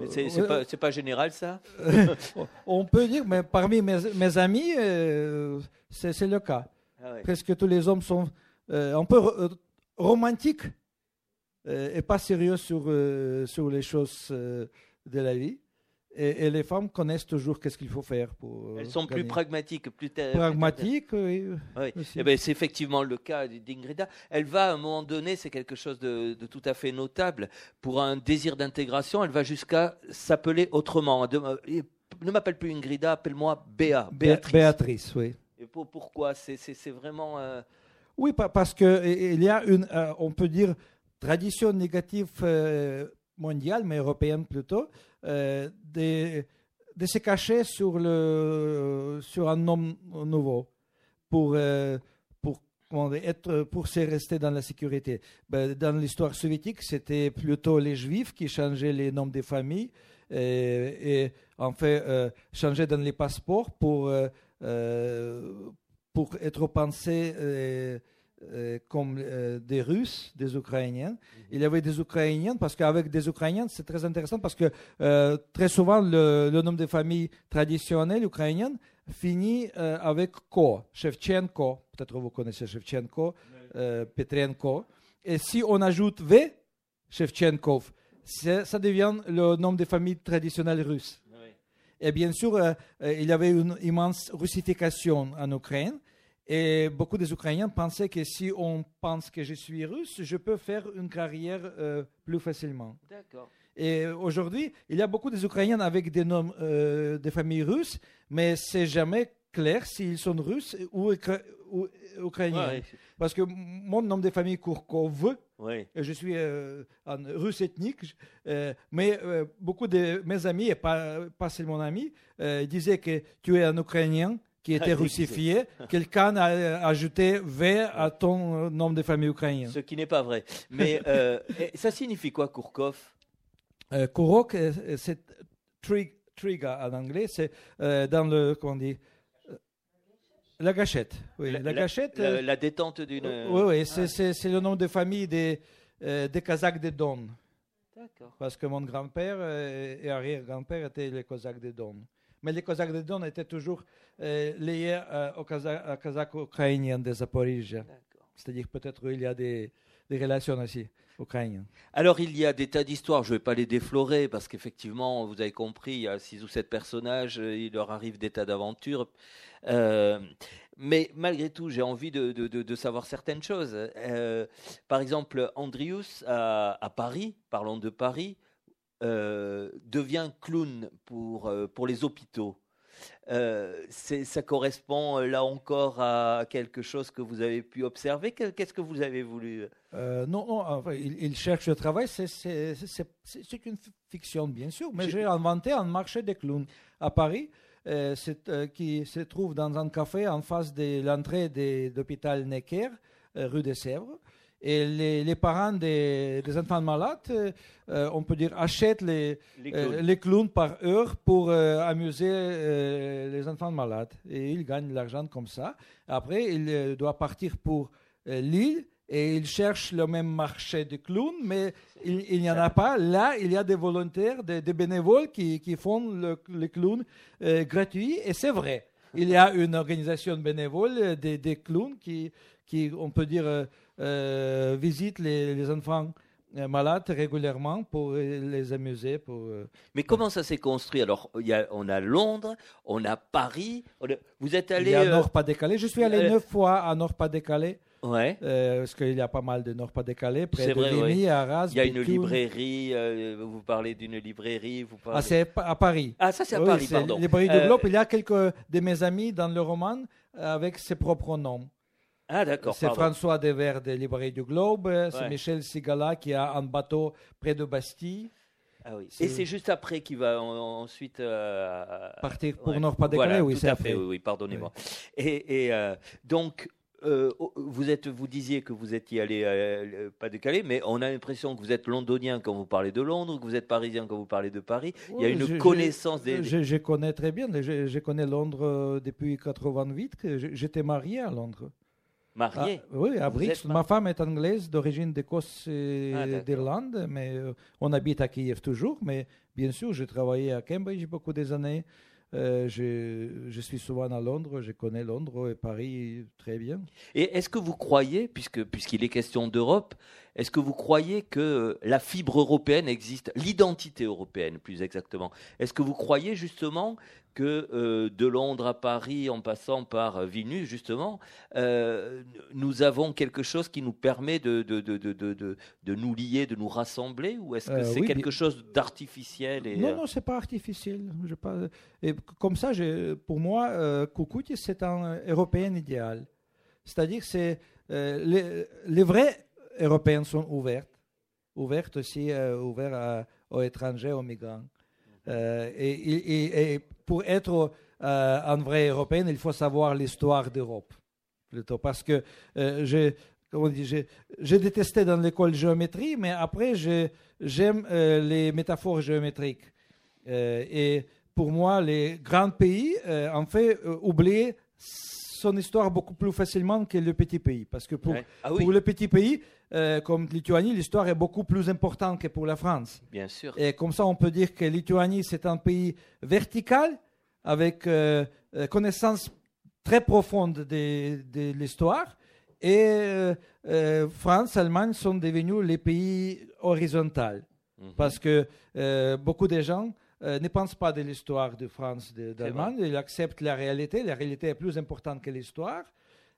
C'est pas, pas, général ça? On peut dire, mais parmi mes, amis, euh, c'est le cas. Ah Presque tous les hommes sont euh, un peu euh, romantiques et pas sérieux sur, sur les choses de la vie. Et, les femmes connaissent toujours qu'est-ce qu'il faut faire pour. Elles sont plus pragmatiques, plus pragmatiques, oui. oui. Eh ben, c'est effectivement le cas d'Ingrida. Elle va à un moment donné, c'est quelque chose de, tout à fait notable. Pour un désir d'intégration, elle va jusqu'à s'appeler autrement. Euh, ne m'appelle plus Ingrida, appelle-moi Béa. Béatrice. Béatrice, oui. Et pour, pourquoi? C'est vraiment. Euh, oui, parce qu'il y a une, euh, on peut dire, tradition négative mondiale, mais européenne plutôt, euh, de, de, se cacher sur, le, sur un homme nouveau pour, euh, pour être pour se rester dans la sécurité. Ben, dans l'histoire soviétique, c'était plutôt les juifs qui changeaient les noms des familles et, en fait changeaient dans les passeports pour, pour être pensés euh, comme euh, des Russes, des Ukrainiens. Mhm. Il y avait des Ukrainiens, parce qu'avec des Ukrainiens, c'est très intéressant, parce que euh, très souvent, le, nom des familles traditionnelles ukrainiennes finit avec Ko, Shevchenko, peut-être vous connaissez Shevchenko, Petrenko. Et si on ajoute V, Shevchenkov, ça devient le nom des familles traditionnelles russes. Et bien sûr, il y avait une immense russification en Ukraine. Et beaucoup des Ukrainiens pensaient que si on pense que je suis russe, je peux faire une carrière euh, plus facilement. D'accord. Et aujourd'hui, il y a beaucoup des Ukrainiens avec des noms euh, de familles russes, mais c'est jamais clair s'ils sont russes ou, ukrainiens. Parce que mon nom de famille Kourkov, je suis euh, un russe ethnique, mais beaucoup de mes amis, et pas, pas seulement mon ami, disaient que tu es un Ukrainien qui était russifié, quelqu'un a ajouté V à ton nom de famille ukrainien. Ce qui n'est pas vrai. Mais euh, ça signifie quoi, Kourkov? Euh, Kourok, euh, c'est triga en anglais, c'est euh, dans le, comment on dit, la gâchette. Oui, la, gâchette. La, détente d'une. oui, oui, c'est ah. le nom de famille des, des Kazakhs de Don. D'accord. Parce que mon grand-père et arrière-grand-père étaient les Kazakhs de Don. Mais les Cosaques de Don étaient toujours euh, liés euh, aux Kazakhs ukrainiens de Zaporizhia. C'est-à-dire peut-être qu'il y a des, relations aussi ukrainiennes. Alors il y a des tas d'histoires, je ne vais pas les déflorer parce qu'effectivement, vous avez compris, il y a six ou sept personnages, euh, il leur arrive des tas d'aventures. mais malgré tout, j'ai envie de, savoir certaines choses. par exemple, Andrius à Paris, parlons de Paris, euh, devient clown pour, euh, pour les hôpitaux. Euh, ça correspond là encore à quelque chose que vous avez pu observer? Qu'est-ce que vous avez voulu Non, non il, cherche le travail. C'est une fiction, bien sûr, mais j'ai inventé un marché des clowns à Paris. qui se trouve dans un café en face de l'entrée de l'hôpital Necker, rue des Sèvres. Et les, parents des, enfants malades, euh, on peut dire, achètent les, les, clowns. Euh, par heure pour euh, amuser les enfants malades. Et ils gagnent de l'argent comme ça. Après, ils doivent partir pour Lille et ils cherchent le même marché de clowns, mais il n'y en a pas. Là, il y a des volontaires, des, bénévoles qui, qui font le, les clowns gratuits. Et c'est vrai. Il y a une organisation bénévole des, des clowns qui, qui, on peut dire, euh, visite les, enfants euh, malades régulièrement pour les amuser. Pour, euh, Mais comment ça s'est construit? Alors, y a, on a Londres, on a Paris. vous êtes allé. à Nord-Pas-de-Calais. Je suis allé neuf fois à Nord-Pas-de-Calais. Ouais. parce qu'il y a pas mal de Nord-Pas-de-Calais, près de vrai, à Arras. Il y a une librairie, vous parlez d'une librairie. Vous parlez... Ah, c'est à Paris. Ah, ça, c'est à Paris, pardon. Librairie du Globe. Il y a quelques de mes amis dans le roman avec ses propres noms. Ah, d'accord. C'est François Devers de Librairie du Globe. C'est Michel Sigala qui a un bateau près de Bastille. Ah oui. Et c'est juste après qu'il va ensuite euh, partir pour Nord-Pas-de-Calais, oui, c'est après. Oui, oui pardonnez-moi. Et, euh, donc, euh, vous êtes, vous disiez que vous étiez allé pas de Calais, mais on a l'impression que vous êtes londonien quand vous parlez de Londres, que vous êtes parisien quand vous parlez de Paris. Il y a une connaissance des. Je, je, connais très bien. Je, je connais Londres depuis 88. J'étais marié à Londres. Marié ah, Oui, à Brix. Ma femme est anglaise d'origine d'Écosse et ah, d'Irlande, mais euh, on habite à Kiev toujours. Mais bien sûr, j'ai travaillé à Cambridge beaucoup des années. Euh, je, je, suis souvent à Londres, je connais Londres et Paris très bien. Et est-ce que vous croyez, puisque puisqu'il est question d'Europe, est-ce que vous croyez que la fibre européenne existe, l'identité européenne plus exactement? Est-ce que vous croyez justement que euh, de Londres à Paris, en passant par Vilnius, justement, euh, nous avons quelque chose qui nous permet de, de, de, de nous lier, de nous rassembler? Ou est-ce que euh, c'est quelque chose d'artificiel Non, non, c'est pas artificiel. Je pas... Et comme ça, pour moi, euh, c'est un Européen idéal. C'est-à-dire que c'est, les, les, vrais Européens sont ouverts, ouverts aussi, ouverts aux étrangers, aux migrants. Euh, et, pour être euh, un vrai Européen, il faut savoir l'histoire d'Europe. plutôt, parce que euh, j'ai j'ai, détesté dans l'école géométrie, mais après, j'ai, j'aime euh, les métaphores géométriques. Euh, et pour moi, les grands pays, euh, en fait, euh, oublient son histoire beaucoup plus facilement que le petit pays. Parce que pour, Ouais. Ah oui, pour le petit pays, euh, comme Lituanie, l'histoire est beaucoup plus importante que pour la France. bien sûr. Et comme ça, on peut dire que Lituanie, c'est un pays vertical, avec euh, euh, connaissance très profonde de, de l'histoire. Et euh, France, Allemagne sont devenus les pays horizontaux. Mhm. Parce que beaucoup de gens euh, ne pensent pas de l'histoire de France, de- d'Allemagne. Ils acceptent la réalité. La réalité est plus importante que l'histoire.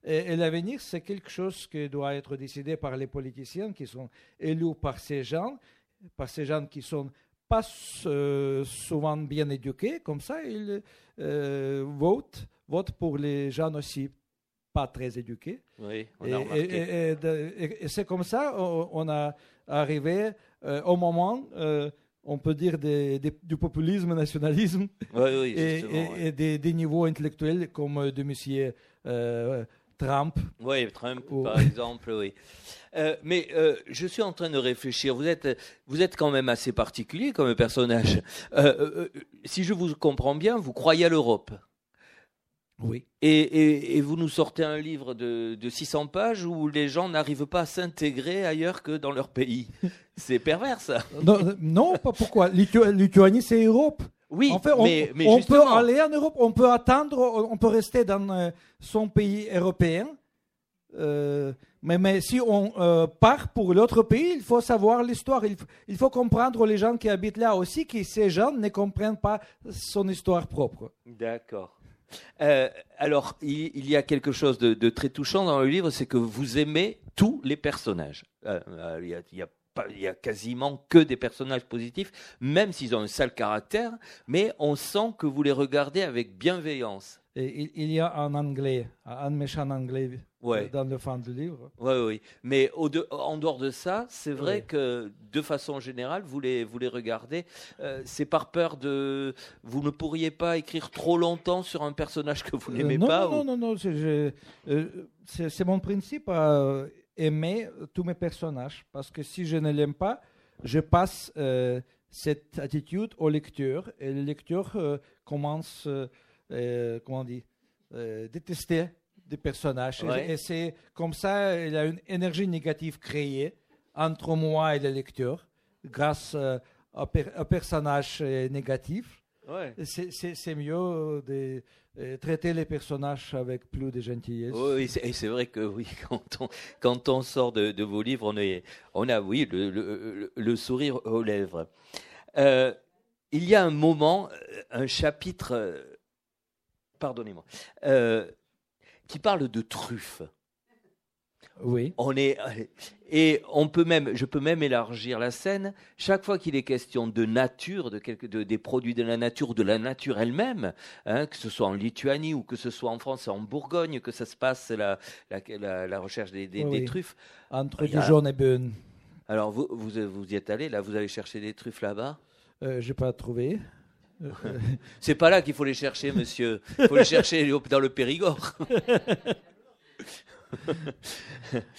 Et, et l'avenir, c'est quelque chose qui doit être décidé par les politiciens qui sont élus par ces gens, par ces gens qui sont pas euh, souvent bien éduqués. Comme ça, ils euh, votent, votent pour les gens aussi pas très éduqués. Oui, on Et, a et- et- c'est comme ça on, on a arrivé euh, au moment, on peut dire, des- des- du populisme, nationalisme Oui, oui, et, justement, et- ouais. et des, des niveaux intellectuels comme euh, de M. euh, Trump. Oui, Trump, Ou- par exemple, oui. Euh, mais euh, je suis en train de réfléchir. Vous êtes, vous êtes quand même assez particulier comme personnage. Si je vous comprends bien, vous croyez à l'Europe. Oui. Et, et- et vous nous sortez un livre de, de 600 pages où les gens n'arrivent pas à s'intégrer ailleurs que dans leur pays. C'est pervers, ça. Non, non, pas pourquoi. Litu- Lituanie, c'est Europe. Oui, en fait, on, mais, mais on peut aller en Europe, on peut attendre, on peut rester dans euh, son pays européen. Euh, mais, mais si on euh, part pour l'autre pays, il faut savoir l'histoire. Il, il faut comprendre les gens qui habitent là aussi, que ces gens ne comprennent pas son histoire propre. D'accord. Euh, alors, il, y a quelque chose de, très touchant dans le livre, c'est que vous aimez tous les personnages. Euh, euh, il y a- quasiment que des personnages positifs, même s'ils ont un sale caractère, mais on sent que vous les regardez avec bienveillance. Il y a un anglais, un méchant anglais Ouais. dans le fond du livre. Oui, oui. Mais au de- en dehors de ça, c'est vrai Oui. que de façon générale, vous les, vous les regardez. euh, c'est par peur de. Vous ne pourriez pas écrire trop longtemps sur un personnage que vous Euh, n'aimez non, pas Non, ou- non, non, c'est, je- euh, c'est, mon principe à aimer tous mes personnages. Parce que si je ne l'aime pas, je passe euh, cette attitude au lecteur. Et le lecteur commence, comment on dit, détester des personnages. Et- Ouais. Et, c'est comme ça, il y a une énergie négative créée entre moi et le lecteur grâce euh, au, per- au personnage euh, négatif. Ouais. C'est- mieux de euh, traiter les personnages avec plus de gentillesse. Oui, c'est- vrai que oui, quand on, quand on sort de, de vos livres, on, est, on a, oui, le, le- sourire aux lèvres. Euh, il y a un moment, euh, un chapitre, euh, pardonnez-moi, euh, qui parle de truffes. Oui. On est, et on peut même, je peux même élargir la scène. Chaque fois qu'il est question de nature, de, quelque, de des produits de la nature, de la nature elle-même, hein, que ce soit en Lituanie ou que ce soit en France, en Bourgogne, que ça se passe la, la, la- la recherche des, des- Oui, des oui. truffes. Entre du jaune et. Alors vous, vous, vous y êtes allé, là, vous allez chercher des truffes là-bas? Euh, J'ai pas trouvé. C'est pas là qu'il faut les chercher, monsieur. Il faut les chercher dans le Périgord.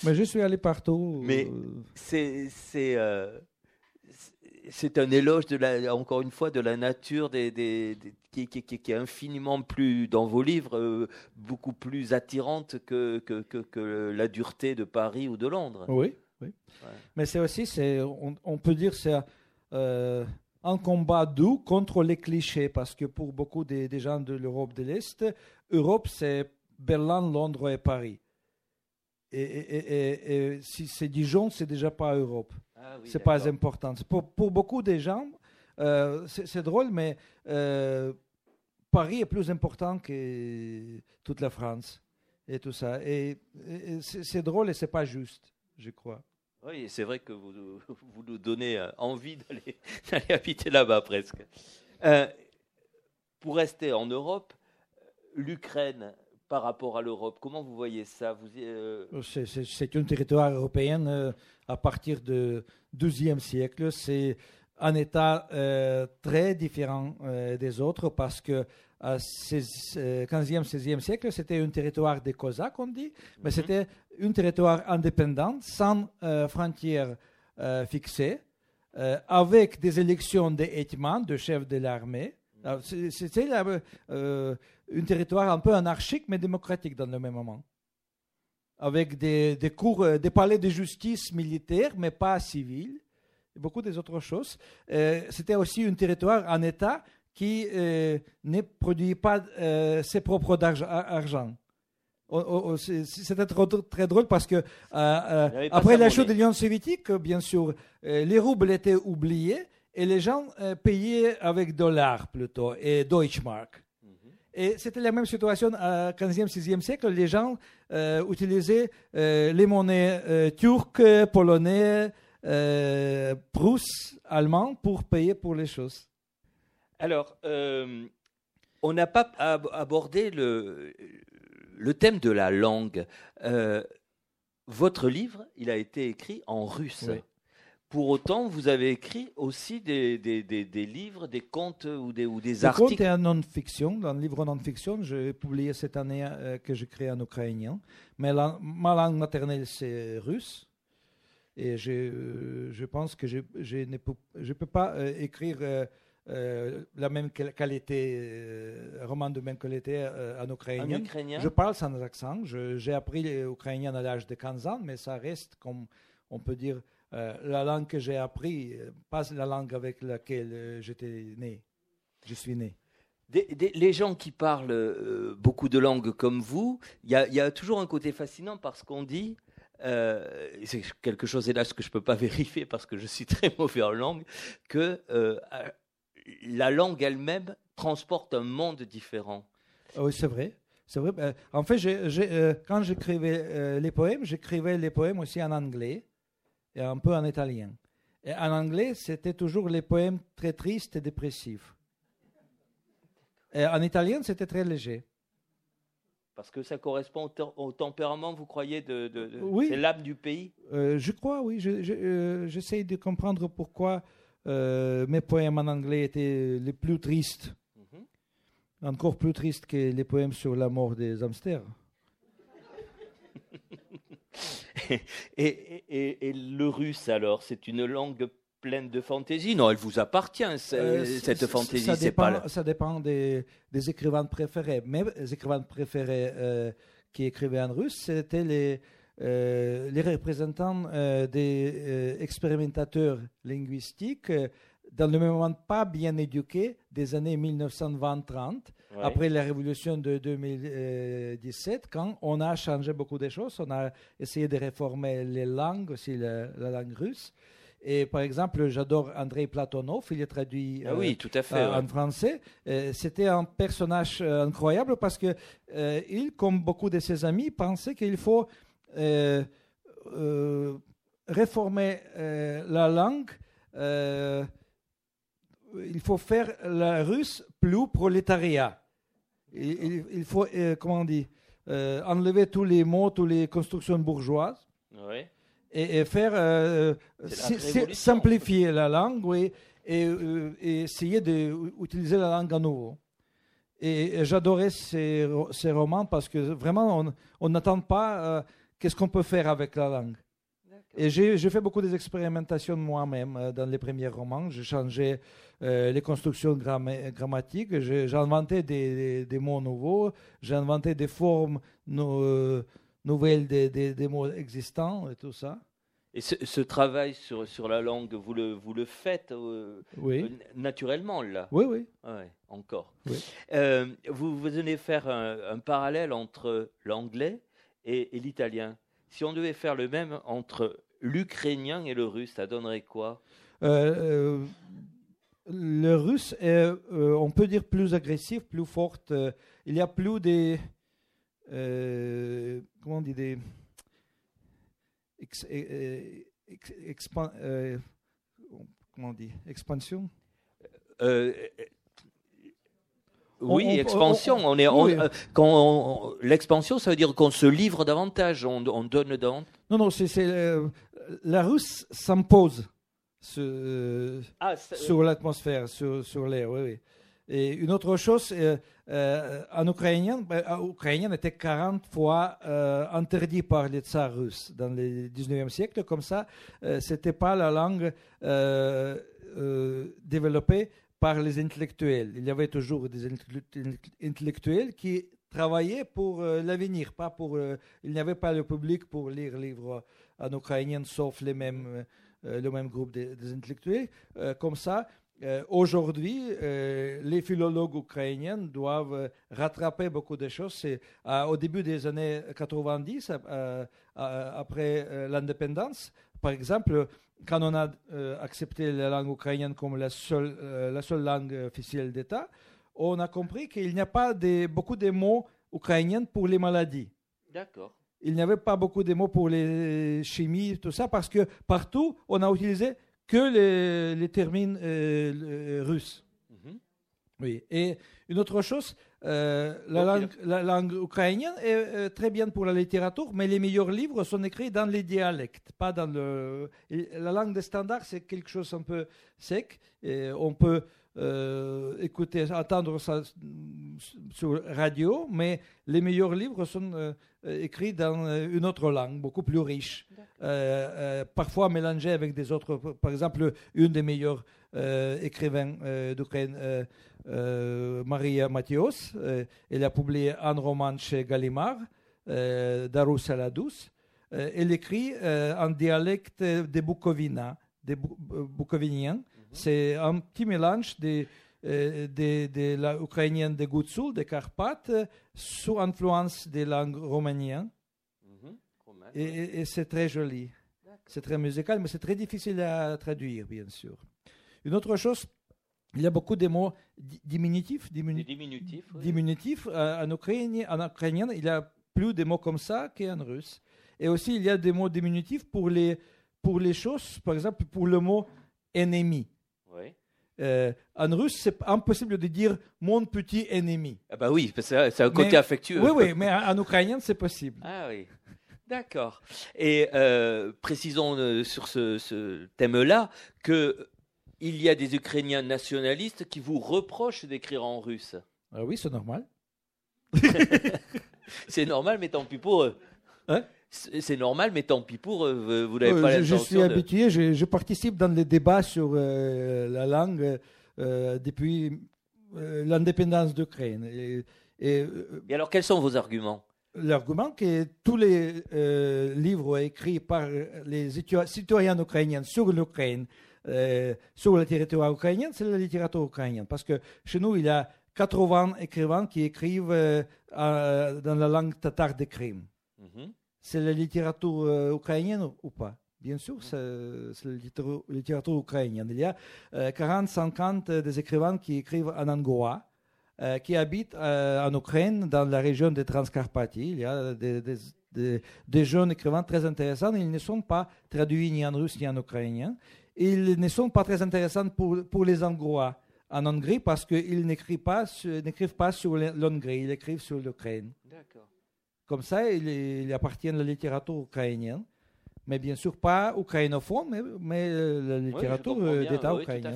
mais je suis allé partout. Mais- euh, c'est c'est euh, c'est- c'est un éloge de la encore une fois de la nature des, des- des- qui, qui- qui- qui est infiniment plus dans vos livres euh, beaucoup plus attirante que, que, que, que la dureté de Paris ou de Londres. Oui, oui. Ouais. Mais c'est aussi, c'est, on, on peut dire, c'est euh, un combat doux contre les clichés, parce que pour beaucoup des, des gens de l'Europe de l'Est, Europe, c'est Berlin, Londres et Paris. Et, et- et- et- et si c'est Dijon, c'est déjà pas Europe. Ah oui, c'est pas important. Pour, pour beaucoup de gens, euh, c'est drôle, mais euh, Paris est plus important que toute la France et tout ça. Et, c'est drôle et c'est pas juste, je crois. Oui, c'est vrai que vous, vous nous donnez euh, envie d'aller habiter là-bas presque. Euh, pour rester en Europe, l'Ukraine par rapport à l'Europe, comment vous voyez ça? Euh, C'est- un territoire européen euh, à partir du XIIe siècle. C'est un État très différent des autres parce que à 15e, 16e siècle, c'était un territoire des Cosaques, on dit, mais Mhm. c'était un territoire indépendant, sans euh, frontières euh, fixées, euh, avec des élections des hetmans, de chefs de l'armée. C'était un territoire un peu anarchique, mais démocratique dans le même moment. Avec des, cours, des palais de justice militaires, mais pas civils, beaucoup des autres choses. C'était aussi un territoire, un État qui euh, ne produit pas ses propres argent. Oh, oh, oh, C'était très drôle parce que euh, euh, après la chute de l'Union soviétique, bien sûr, euh, les roubles étaient oubliés et les gens payaient avec dollars plutôt et Deutschmark. Mhm. Et c'était la même situation au 15e, 16e siècle. Les gens euh, utilisaient euh, les monnaies euh, turques, polonais, euh, russes, allemands pour payer pour les choses. Alors, on n'a pas ab- abordé le, le thème de la langue. Euh, votre livre, il a été écrit en russe. Oui. Pour autant, vous avez écrit aussi des, des- des- des livres, des contes ou des, ou des Le conte articles. est un non-fiction, un livre non-fiction. J'ai publié cette année euh, que j'ai créé en ukrainien. Mais la- ma langue maternelle, c'est russe. Et je, euh, je pense que je, je ne peux, je peux pas euh, écrire euh, la même qual- qualité, euh, roman de même qualité euh, en En ukrainien. Je parle sans accent. J'ai appris l'ukrainien à l'âge de 15 ans, mais ça reste, comme on peut dire, euh, la langue que j'ai appris, euh, pas la langue avec laquelle j'étais né. Je suis né. Des- des- les gens qui parlent beaucoup de langues comme vous, il y, a- il y a toujours un côté fascinant parce qu'on dit, euh, c'est quelque chose hélas que je ne peux pas vérifier parce que je suis très mauvais en langue, que euh, la langue elle-même transporte un monde différent. Ah Oui, c'est vrai. C'est vrai. Euh, en fait, euh, quand j'écrivais euh, les poèmes, j'écrivais les poèmes aussi en anglais et un peu en italien. Et en anglais, c'était toujours les poèmes très tristes et dépressifs. Et en italien, c'était très léger. Parce que ça correspond au, tem- au tempérament, vous croyez, de, de- de- Oui. c'est l'âme du pays? Euh, je crois, oui. je- je- J'essaie de comprendre pourquoi euh, mes poèmes en anglais étaient les plus tristes, Mhm. encore plus tristes que les poèmes sur la mort des hamsters. et, et- et- et le russe, alors, c'est une langue pleine de fantaisie? Non, elle vous appartient, Euh, cette fantaisie. Ça c'est dépend, pas ça dépend des, des écrivains préférés. Mes écrivains préférés euh, qui écrivaient en russe, c'était les, les représentants euh, des euh, expérimentateurs linguistiques euh, dans le même moment pas bien éduqués des années 1920-30, Ouais. après la révolution de 2017, quand on a changé beaucoup de choses. On a essayé de réformer les langues, aussi la, la langue russe. Et par exemple, j'adore Andrei Platonov, il est traduit Ah euh, oui, tout à fait. euh, ouais. en français. Euh, C'était un personnage euh, incroyable parce que euh, il, comme beaucoup de ses amis, pensait qu'il faut euh, euh, réformer euh, la langue. euh, il faut faire la russe plus prolétariat. Il, il- il faut, euh, comment on dit, euh, enlever tous les mots, toutes les constructions bourgeoises et, et faire euh, la simplifier la langue oui, et, euh, et essayer d'utiliser la langue à nouveau. Et, et j'adorais ces, ces romans parce que vraiment, on- on n'attend pas euh, qu'est-ce qu'on peut faire avec la langue? Et j'ai fait beaucoup d'expérimentations moi-même euh, dans les premiers romans. J'ai changé euh, les constructions gramma- grammatiques, j'ai inventé des, des- des mots nouveaux, j'ai inventé des formes euh, nouvelles des, des- des mots existants et tout ça. Et ce, ce travail sur, sur la langue, vous le, vous le faites euh, Oui, euh, naturellement, là? Oui, oui. Ouais, encore. Oui. Euh, vous, vous venez faire un, un parallèle entre l'anglais et, et l'italien. Si on devait faire le même entre l'ukrainien et le russe, ça donnerait quoi? Euh, euh, le russe est, euh, on peut dire, plus agressif, plus fort. euh, il y a plus des. comment on dit des. ex- ex- expan- comment on dit Expansion? Oui, On- on- expansion. on- On, est, oui. euh, quand on- l'expansion, ça veut dire qu'on se livre davantage, on, on donne davantage. Non, non, c'est, c'est, euh, la russe s'impose sur, ah, sur l'atmosphère, sur, sur l'air. Oui, oui. Et une autre chose, euh, euh, en ukrainien, ben, ukrainien était 40 fois euh, interdit par les tsars russes dans le 19e siècle. Comme ça, euh, ce n'était pas la langue développée par les intellectuels. Il y avait toujours des intellectuels qui travaillaient pour l'avenir, pas pour. il n'y avait pas le public pour lire livres en ukrainien, sauf les mêmes, le même groupe des, intellectuels. comme ça, euh, aujourd'hui, euh, les philologues ukrainiens doivent euh, rattraper beaucoup de choses. au début des années 90, après l'indépendance, par exemple, quand on a accepté la langue ukrainienne comme la seule, la seule langue officielle d'État, on a compris qu'il n'y a pas de, beaucoup de mots ukrainiens pour les maladies. D'accord. Il n'y avait pas beaucoup de mots pour les chimies, tout ça, parce que partout, on a utilisé que les, les termines euh, euh, russes. Mhm. Oui. Et une autre chose, euh, la, langue, la, langue, ukrainienne est très bien pour la littérature, mais les meilleurs livres sont écrits dans les dialectes, pas dans le. La langue des standards, c'est quelque chose un peu sec. Et on peut euh, écouter, entendre ça sur radio, mais les meilleurs livres sont euh, écrits dans euh, une autre langue, beaucoup plus riche, parfois mélangés avec des autres. Par exemple, une des meilleures écrivains d'Ukraine, Maria Mathios, elle a publié un roman chez Gallimard, Darou Saladous. elle écrit en dialecte de Bukovina, des Bukoviniens. C'est un petit mélange de, euh, de, de la ukrainienne de Gutsul, des Carpates, sous influence des langues roumaniennes. Mhm. Et, c'est très joli. C'est très musical, mais c'est très difficile à traduire, bien sûr. Une autre chose, il y a beaucoup de mots diminutifs. diminutifs, euh, en, ukrainien, en ukrainien, il y a plus de mots comme ça qu'en russe. Et aussi, il y a des mots diminutifs pour les, pour les choses, par exemple, pour le mot ennemi. Euh, en russe, c'est impossible de dire mon petit ennemi. Ah bah oui, c'est un côté affectueux. Oui, oui, mais en, ukrainien, c'est possible. Ah oui. D'accord. Et euh, précisons euh, sur ce, thème-là que il y a des Ukrainiens nationalistes qui vous reprochent d'écrire en russe. Ah oui, c'est normal. c'est normal, mais tant pis pour eux. Hein c'est normal, mais tant pis pour eux, vous n'avez pas Je suis habitué, je, participe dans les débats sur euh, la langue euh, depuis euh, l'indépendance d'Ukraine. Et, et, alors, quels sont vos arguments? L'argument que tous les livres écrits par les citoyens ukrainiens sur l'Ukraine, sur le territoire ukrainien, c'est la littérature ukrainienne. Parce que chez nous, il y a 80 écrivains qui écrivent dans la langue tatare de Crime. Mhm c'est la littérature euh, ukrainienne ou pas? Bien sûr, c'est la littérature, ukrainienne. Il y a 40-50 euh, des écrivains qui écrivent en angois, euh, qui habitent en Ukraine, dans la région de Transcarpathie. Il y a des, jeunes écrivains très intéressants. Ils ne sont pas traduits ni en russe ni en ukrainien. Ils ne sont pas très intéressants pour, pour les Hongrois en Hongrie parce qu'ils n'écrivent pas, pas sur l'Hongrie, ils écrivent sur l'Ukraine. D'accord. Comme ça, il, appartient à la littérature ukrainienne, mais bien sûr pas ukrainophone, mais, mais euh, la littérature euh, d'État ukrainien.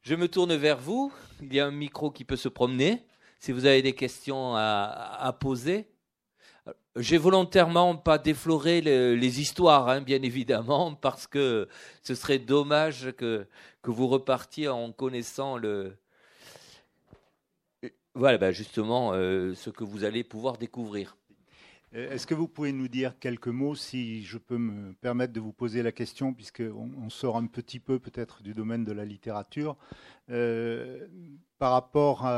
Je me tourne vers vous. Il y a un micro qui peut se promener. Si vous avez des questions à, poser. J'ai volontairement pas défloré les histoires, hein, bien évidemment, parce que ce serait dommage que, vous repartiez en connaissant le, voilà, bah, justement, euh, ce que vous allez pouvoir découvrir. Euh, est-ce que vous pouvez nous dire quelques mots, si je peux me permettre de vous poser la question, puisqu'on on sort un petit peu peut-être du domaine de la littérature, euh, par rapport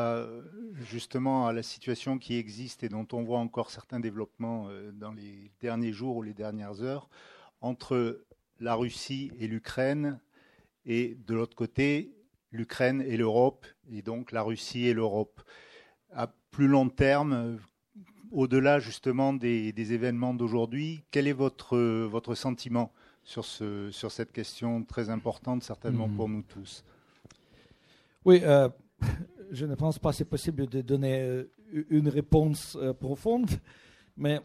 justement à la situation qui existe et dont on voit encore certains développements dans les derniers jours ou les dernières heures, entre la Russie et l'Ukraine, et de l'autre côté, l'Ukraine et l'Europe, et donc la Russie et l'Europe. À plus long terme, au-delà justement des, événements d'aujourd'hui, quel est votre, votre sentiment sur, ce, sur cette question très importante, certainement hmm. pour nous tous? Oui, euh, je ne pense pas que c'est possible de donner euh, une réponse euh, profonde, mais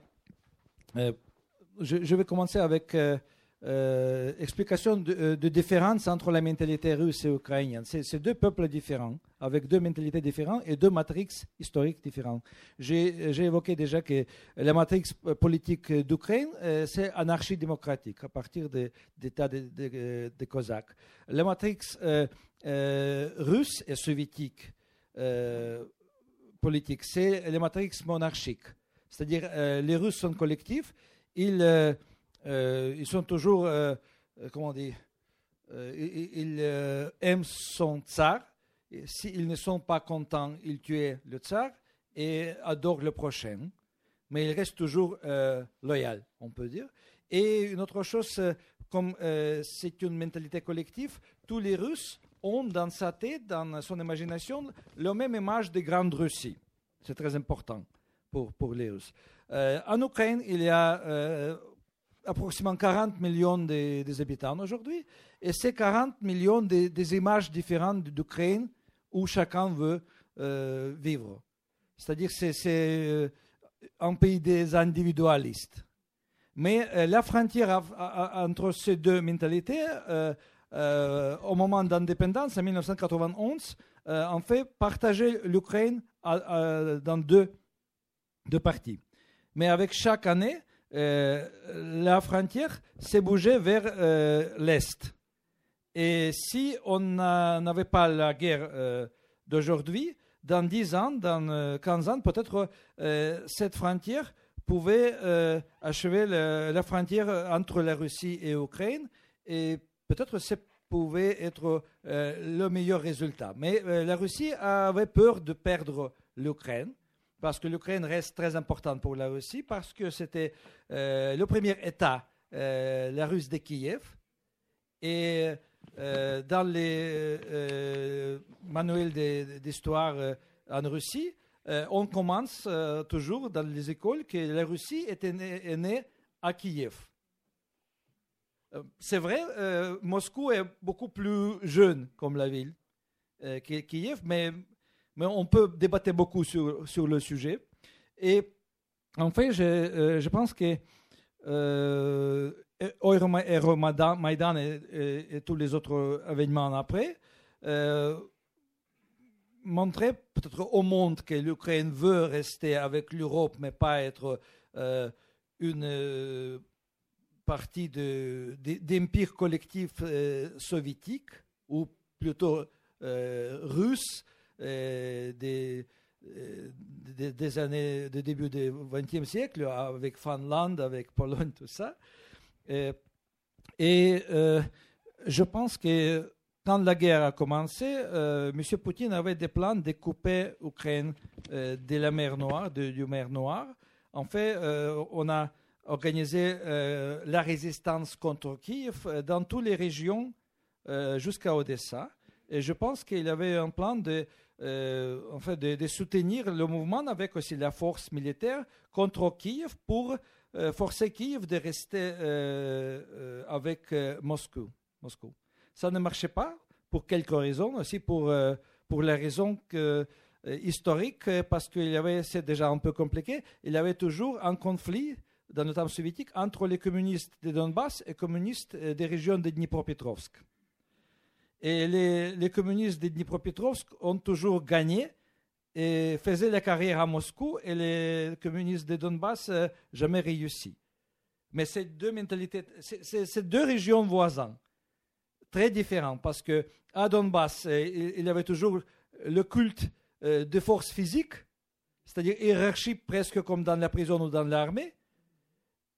je, vais commencer avec euh, explication de, de, différence entre la mentalité russe et ukrainienne. C'est deux peuples différents, avec deux mentalités différentes et deux matrices historiques différentes. J'ai évoqué déjà que la matrice politique d'Ukraine, c'est anarchie démocratique à partir de l'État des de, Cosaques. La matrice russe et soviétique politique, c'est la matrice monarchique. C'est-à-dire, les Russes sont collectifs, ils euh, ils sont toujours, euh, euh, comment dit, ils, aiment son tsar. S'ils ne sont pas contents, ils tuent le tsar et adorent le prochain. Mais ils restent toujours loyaux, on peut dire. Et une autre chose, comme c'est une mentalité collective, tous les Russes ont dans sa tête, dans son imagination, la même image de Grande Russie. C'est très important pour, pour les Russes. en Ukraine, il y a approximativement 40 millions de, des habitants aujourd'hui, et c'est 40 millions de, des images différentes d'Ukraine où chacun veut euh, vivre. C'est-à-dire que c'est euh, un pays des individualistes. Mais euh, la frontière entre ces deux mentalités, au moment d'indépendance, en 1991, en fait partageait l'Ukraine dans deux, parties. Mais avec chaque année, la frontière s'est bougée vers euh, l'Est. Et si on n'avait pas la guerre euh, d'aujourd'hui, dans 10 ans, dans 15 ans, peut-être cette frontière pouvait achever la frontière entre la Russie et l'Ukraine et peut-être ça pouvait être le meilleur résultat. Mais la Russie avait peur de perdre l'Ukraine parce que l'Ukraine reste très importante pour la Russie, parce que c'était euh, le premier État, euh, la Russe de Kiev. Et euh, dans les manuels d'histoire en Russie, on commence toujours dans les écoles que la Russie était née, à Kiev. C'est vrai, Moscou est beaucoup plus jeune comme la ville que Kiev, mais mais on peut débattre beaucoup sur, sur le sujet. Et en fait, je, euh, je pense que euh, Euromaidan et, tous les autres événements après euh, montraient peut-être au monde que l'Ukraine veut rester avec l'Europe, mais pas être euh, une partie d'empire collectif soviétique, ou plutôt russe, des, euh, des, des, années, de début du XXe siècle, avec Finlande, avec Pologne, tout ça. Euh, et, je pense que quand la guerre a commencé, M. Poutine avait des plans de couper l'Ukraine de la mer Noire, de, du mer Noire. En fait, on a organisé la résistance contre Kiev dans toutes les régions jusqu'à Odessa. Et je pense qu'il avait un plan de euh, en fait, de, soutenir le mouvement avec aussi la force militaire contre Kiev pour euh, forcer Kiev de rester euh, avec Moscou, Moscou. Ça ne marchait pas pour quelques raisons, aussi pour, pour la raison que, historique, parce qu'il y avait, c'est déjà un peu compliqué, il y avait toujours un conflit dans le temps soviétique entre les communistes de Donbass et communistes des régions de Dnipropetrovsk. Et les, communistes de Dnipropetrovsk ont toujours gagné et faisaient la carrière à Moscou et les communistes de Donbass euh, jamais réussi. Mais ces deux mentalités, c'est deux régions voisines, très différentes, parce que à Donbass, euh, il y avait toujours le culte euh, de force physique, c'est-à-dire hiérarchie presque comme dans la prison ou dans l'armée,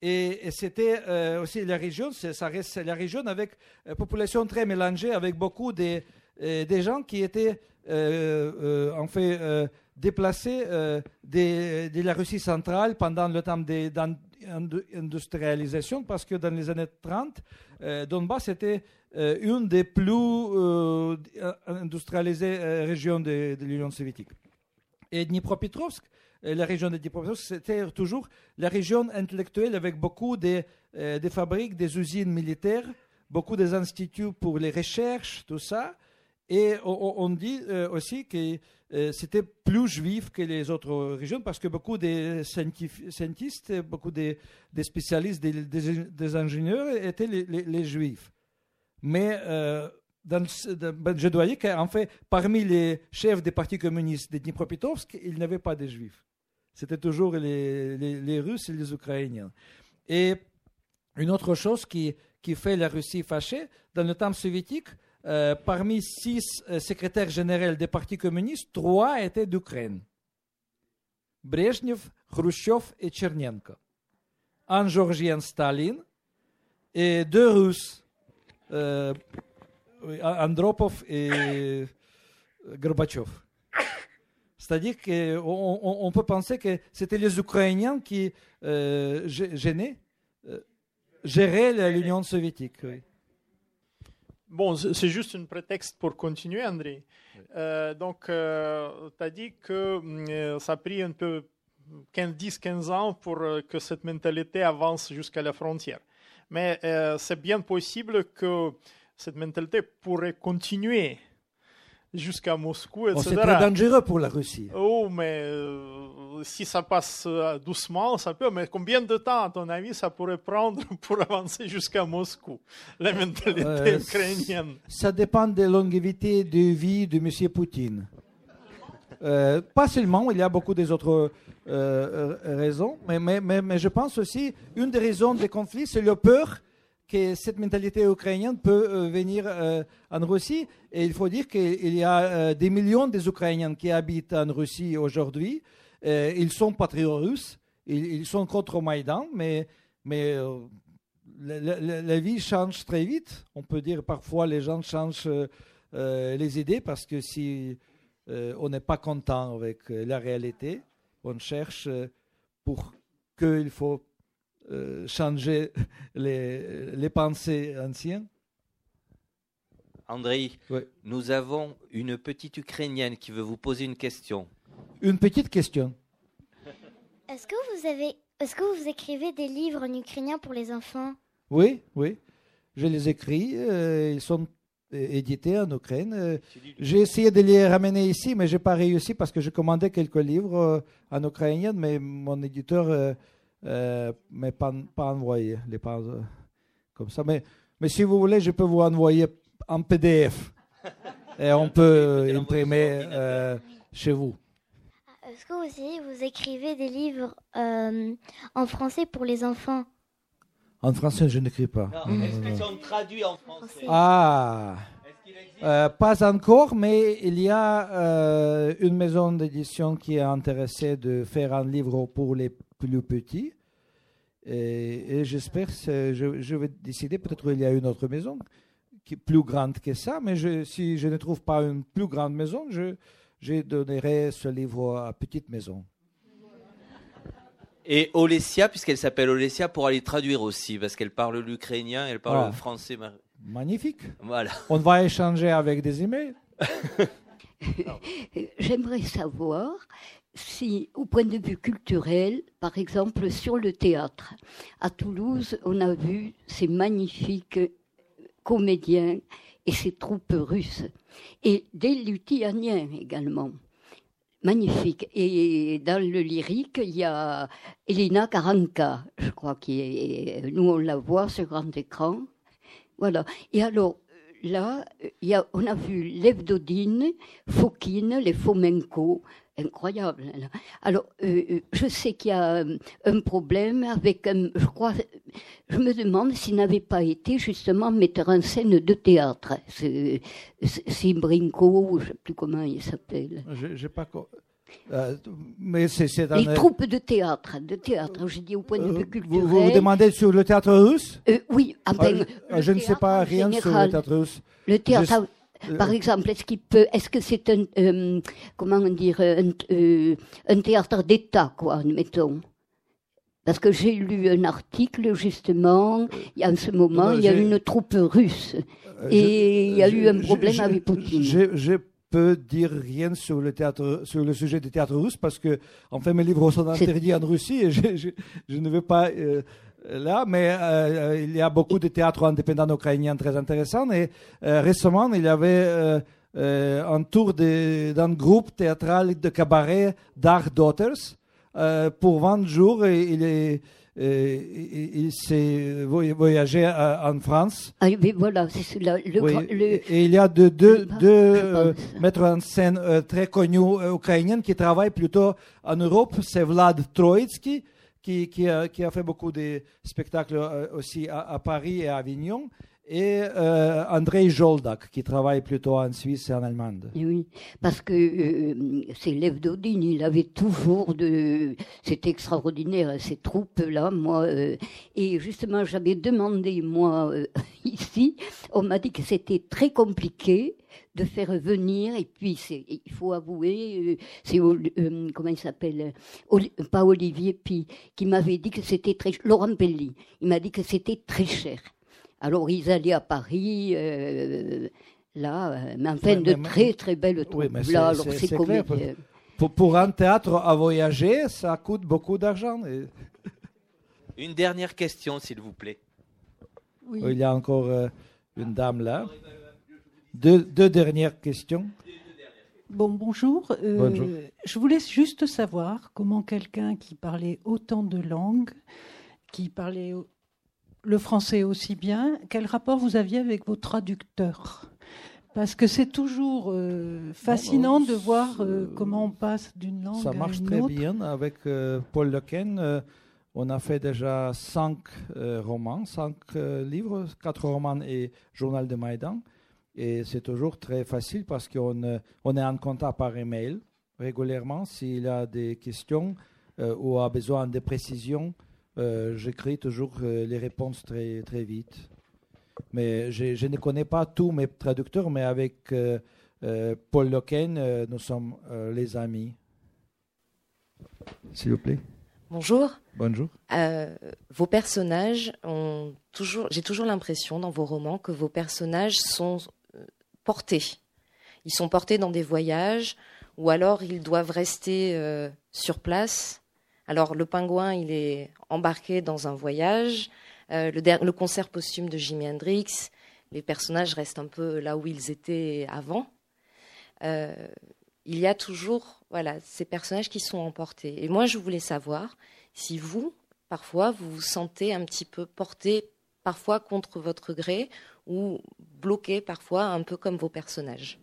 et, c'était euh, aussi la région, ça reste la région avec euh, population très mélangée, avec beaucoup de, euh, des gens qui étaient en fait déplacés de, la Russie centrale pendant le temps d'industrialisation, parce que dans les années 30, Donbass était une des plus industrialisées régions de, de l'Union soviétique. Et Dnipropetrovsk, la région de Dnipropetrovsk, c'était toujours la région intellectuelle avec beaucoup de, euh, fabriques, des usines militaires, beaucoup des instituts pour les recherches, tout ça. Et on, dit aussi que c'était plus juif que les autres régions parce que beaucoup de scientifiques, beaucoup de, spécialistes, des, ingénieurs étaient les, juifs. Mais ben, je dois dire qu'en fait, parmi les chefs des partis communistes de Dnipropetrovsk, il n'y avait pas de juifs. C'était toujours les, Russes et les Ukrainiens. Et une autre chose qui, fait la Russie fâchée, dans le temps soviétique, euh, parmi six euh, secrétaires généraux des partis communistes, trois étaient d'Ukraine. Brezhnev, Khrushchev et Tchernenko. Un Georgien, Staline, et deux Russes, euh, Andropov et Gorbachev. C'est-à-dire qu'on on peut penser que c'était les Ukrainiens qui euh, gênaient, euh, géraient l'Union soviétique. Bon, c'est juste un prétexte pour continuer, André. Euh, donc, tu as dit que euh, ça a pris un peu 10-15 ans pour que cette mentalité avance jusqu'à la frontière. Mais c'est bien possible que cette mentalité pourrait continuer jusqu'à Moscou, etc. c'est très dangereux pour la Russie. Oh, mais euh, si ça passe euh, doucement, ça peut. Mais combien de temps, à ton avis, ça pourrait prendre pour avancer jusqu'à Moscou, la mentalité euh, ukrainienne? Ça dépend de la longévité de vie de M. Poutine. pas seulement, il y a beaucoup d'autres raisons, mais, mais, mais, mais, je pense aussi, une des raisons des conflits, c'est le peur que cette mentalité ukrainienne peut euh, venir euh, en Russie. Et il faut dire qu'il y a euh, des millions d'Ukrainiens qui habitent en Russie aujourd'hui. ils sont patriotes russes, ils, sont contre Maïdan, mais, mais la, vie change très vite. On peut dire parfois les gens changent les idées parce que si on n'est pas content avec la réalité, on cherche pour qu'il faut euh, changer les, les, pensées anciennes André, nous avons une petite Ukrainienne qui veut vous poser une question. Une petite question. Est-ce que vous avez, est-ce que vous écrivez des livres en ukrainien pour les enfants? Oui, oui. Je les écris. Euh, ils sont édités en Ukraine. Euh, j'ai essayé de les ramener ici, mais j'ai pas réussi parce que j'ai commandé quelques livres en ukrainien, mais mon éditeur euh, mais pas, pas envoyer les pas euh, comme ça. Mais, mais si vous voulez, je peux vous envoyer en PDF et on peut imprimer euh, chez vous. Est-ce que vous aussi vous écrivez des livres en français pour les enfants? En français, je n'écris pas. Est-ce qu'ils sont traduits en français? Ah pas encore, mais il y a une maison d'édition qui est intéressée de faire un livre pour les plus petit. Et, j'espère, je, je vais décider, peut-être qu'il y a une autre maison qui est plus grande que ça, mais je, si je ne trouve pas une plus grande maison, je, je donnerai ce livre à petite maison. Et Olesia, puisqu'elle s'appelle Olesia, pour aller traduire aussi, parce qu'elle parle l'ukrainien, elle parle le ah. français. Magnifique. Voilà. On va échanger avec des emails. J'aimerais savoir si, au point de vue culturel, par exemple sur le théâtre, à Toulouse, on a vu ces magnifiques comédiens et ces troupes russes, et des luthianiens également. Magnifique. Et dans le lyrique, il y a Elina Karanka, je crois, qui est, nous on la voit sur grand écran. Voilà. Et alors, là, il y a, on a vu Levdodine, Fokine, les Fomenko, incroyable. Alors, euh, euh, je sais qu'il y a euh, un problème avec, je crois, je me demande s'il n'avait pas été justement metteur en scène de théâtre. C'est Brinco, je ne sais plus comment il s'appelle. Je, pas. mais c'est Les troupes de théâtre, de théâtre. J'ai dit au point de vue culturel. Vous, vous, demandez sur le théâtre russe? Oui, ah, je ne sais pas rien sur le théâtre russe. Le théâtre. Euh, Par exemple, est-ce qu'il peut, est-ce que c'est un, euh, comment dire, un, euh, un théâtre d'État, quoi, admettons? Parce que j'ai lu un article justement, il y a en ce moment, il y a une troupe russe et il y a eu un problème avec Poutine. Je, peux dire rien sur le théâtre, sur le sujet du théâtre russe parce que, en fait, mes livres sont interdits en Russie et je, je ne veux pas là, mais euh, euh, il y a beaucoup de théâtres indépendants ukrainiens très intéressants. Et euh, récemment, il y avait euh, autour de- d'un groupe théâtral de cabaret Dark Daughters. Euh, pour 20 jours, et il, est, euh, il, s'est voy- voyagé en France. Ah, mais voilà, c'est. Le, Oui, le- Et il y a deux, deux, deux euh, metteurs en scène euh, très connus euh, ukrainiens qui travaillent plutôt en Europe. C'est Vlad Troitsky, qui, a, fait beaucoup de spectacles euh, aussi à, Paris et à Avignon. Et euh, Andrei Joldak, qui travaille plutôt en Suisse et en Allemagne. Eh Oui, parce que euh, c'est Lev Dodin, il avait toujours de. C'était extraordinaire, ces troupes-là, moi. euh, et justement, j'avais demandé, moi, ici, on m'a dit que c'était très compliqué de faire venir, et puis il faut avouer, euh, c'est euh, comment il s'appelle, Oli- pas Olivier Pi, qui m'avait dit que c'était très, Laurent Pelli, il m'a dit que c'était très cher. Alors ils allaient à Paris, euh, là, euh, mais enfin Ouais, de mais- très très belles troupes. Oui, mais c'est- là, alors c'est- clair. Pour, pour un théâtre à voyager, ça coûte beaucoup d'argent. Et- Une dernière question, s'il vous plaît. Oui. Il y a encore euh, une dame là. Deux, deux dernières questions. Bon, bonjour. Euh, Bonjour. Je voulais juste savoir comment quelqu'un qui parlait autant de langues, qui parlait le français aussi bien, quel rapport vous aviez avec vos traducteurs? Parce que c'est toujours euh, fascinant de voir euh, comment on passe d'une langue Ça à marche une très autre. bien avec Paul Lequen. on a fait déjà cinq romans, cinq livres, quatre romans et Journal de Maïdan. Et c'est toujours très facile parce qu'on euh, on est en contact par email régulièrement. S'il a des questions euh, ou a besoin de précisions, euh, j'écris toujours euh, les réponses très, très vite. Mais je, je ne connais pas tous mes traducteurs, mais avec Paul Lequen, euh, nous sommes les amis. S'il vous plaît. Bonjour. Bonjour. Euh, vos personnages ont toujours, j'ai toujours l'impression dans vos romans que vos personnages sont portés. Ils sont portés dans des voyages ou alors ils doivent rester euh, sur place. Alors le pingouin, il est embarqué dans un voyage. Euh, le, concert posthume de Jimi Hendrix, les personnages restent un peu là où ils étaient avant. Euh, il y a toujours voilà, ces personnages qui sont emportés. Et moi, je voulais savoir si vous, parfois, vous vous sentez un petit peu porté, parfois contre votre gré, ou bloqué parfois, un peu comme vos personnages.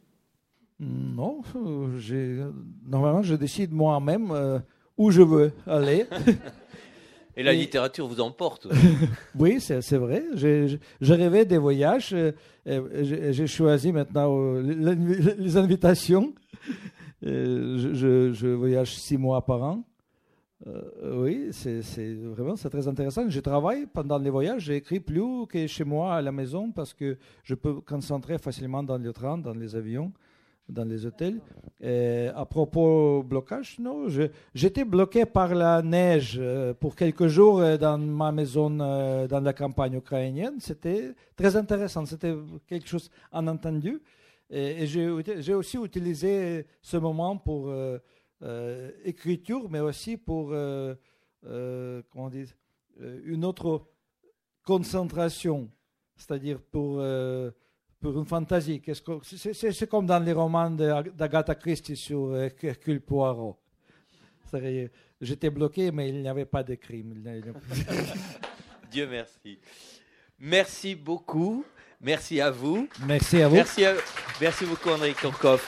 Non, euh, normalement, je décide moi-même euh, où je veux aller. Et la littérature vous emporte. oui, c'est vrai. Je rêvais des voyages. euh, J'ai choisi maintenant les, invitations. Je, je- je voyage six mois par an. Euh, oui, c'est vraiment c'est très intéressant. Je travaille pendant les voyages. J'écris plus que chez moi à la maison parce que je peux me concentrer facilement dans le train, dans les avions, dans les hôtels. Et à propos blocage, non, j'étais bloqué par la neige euh, pour quelques jours euh, dans ma maison dans la campagne ukrainienne. C'était très intéressant. C'était quelque chose entendu. Et, et j'ai aussi utilisé ce moment pour euh, écriture, mais aussi pour euh, euh, comment euh, une autre concentration, c'est-à-dire pour, euh, pour une fantaisie. C'est comme dans les romans d'Agatha Christie sur euh, Hercule Poirot. J'étais bloqué, mais il n'y avait pas de crime. Dieu merci. Merci beaucoup. Merci à vous. Merci à vous. Merci, à- merci beaucoup, André Korkov.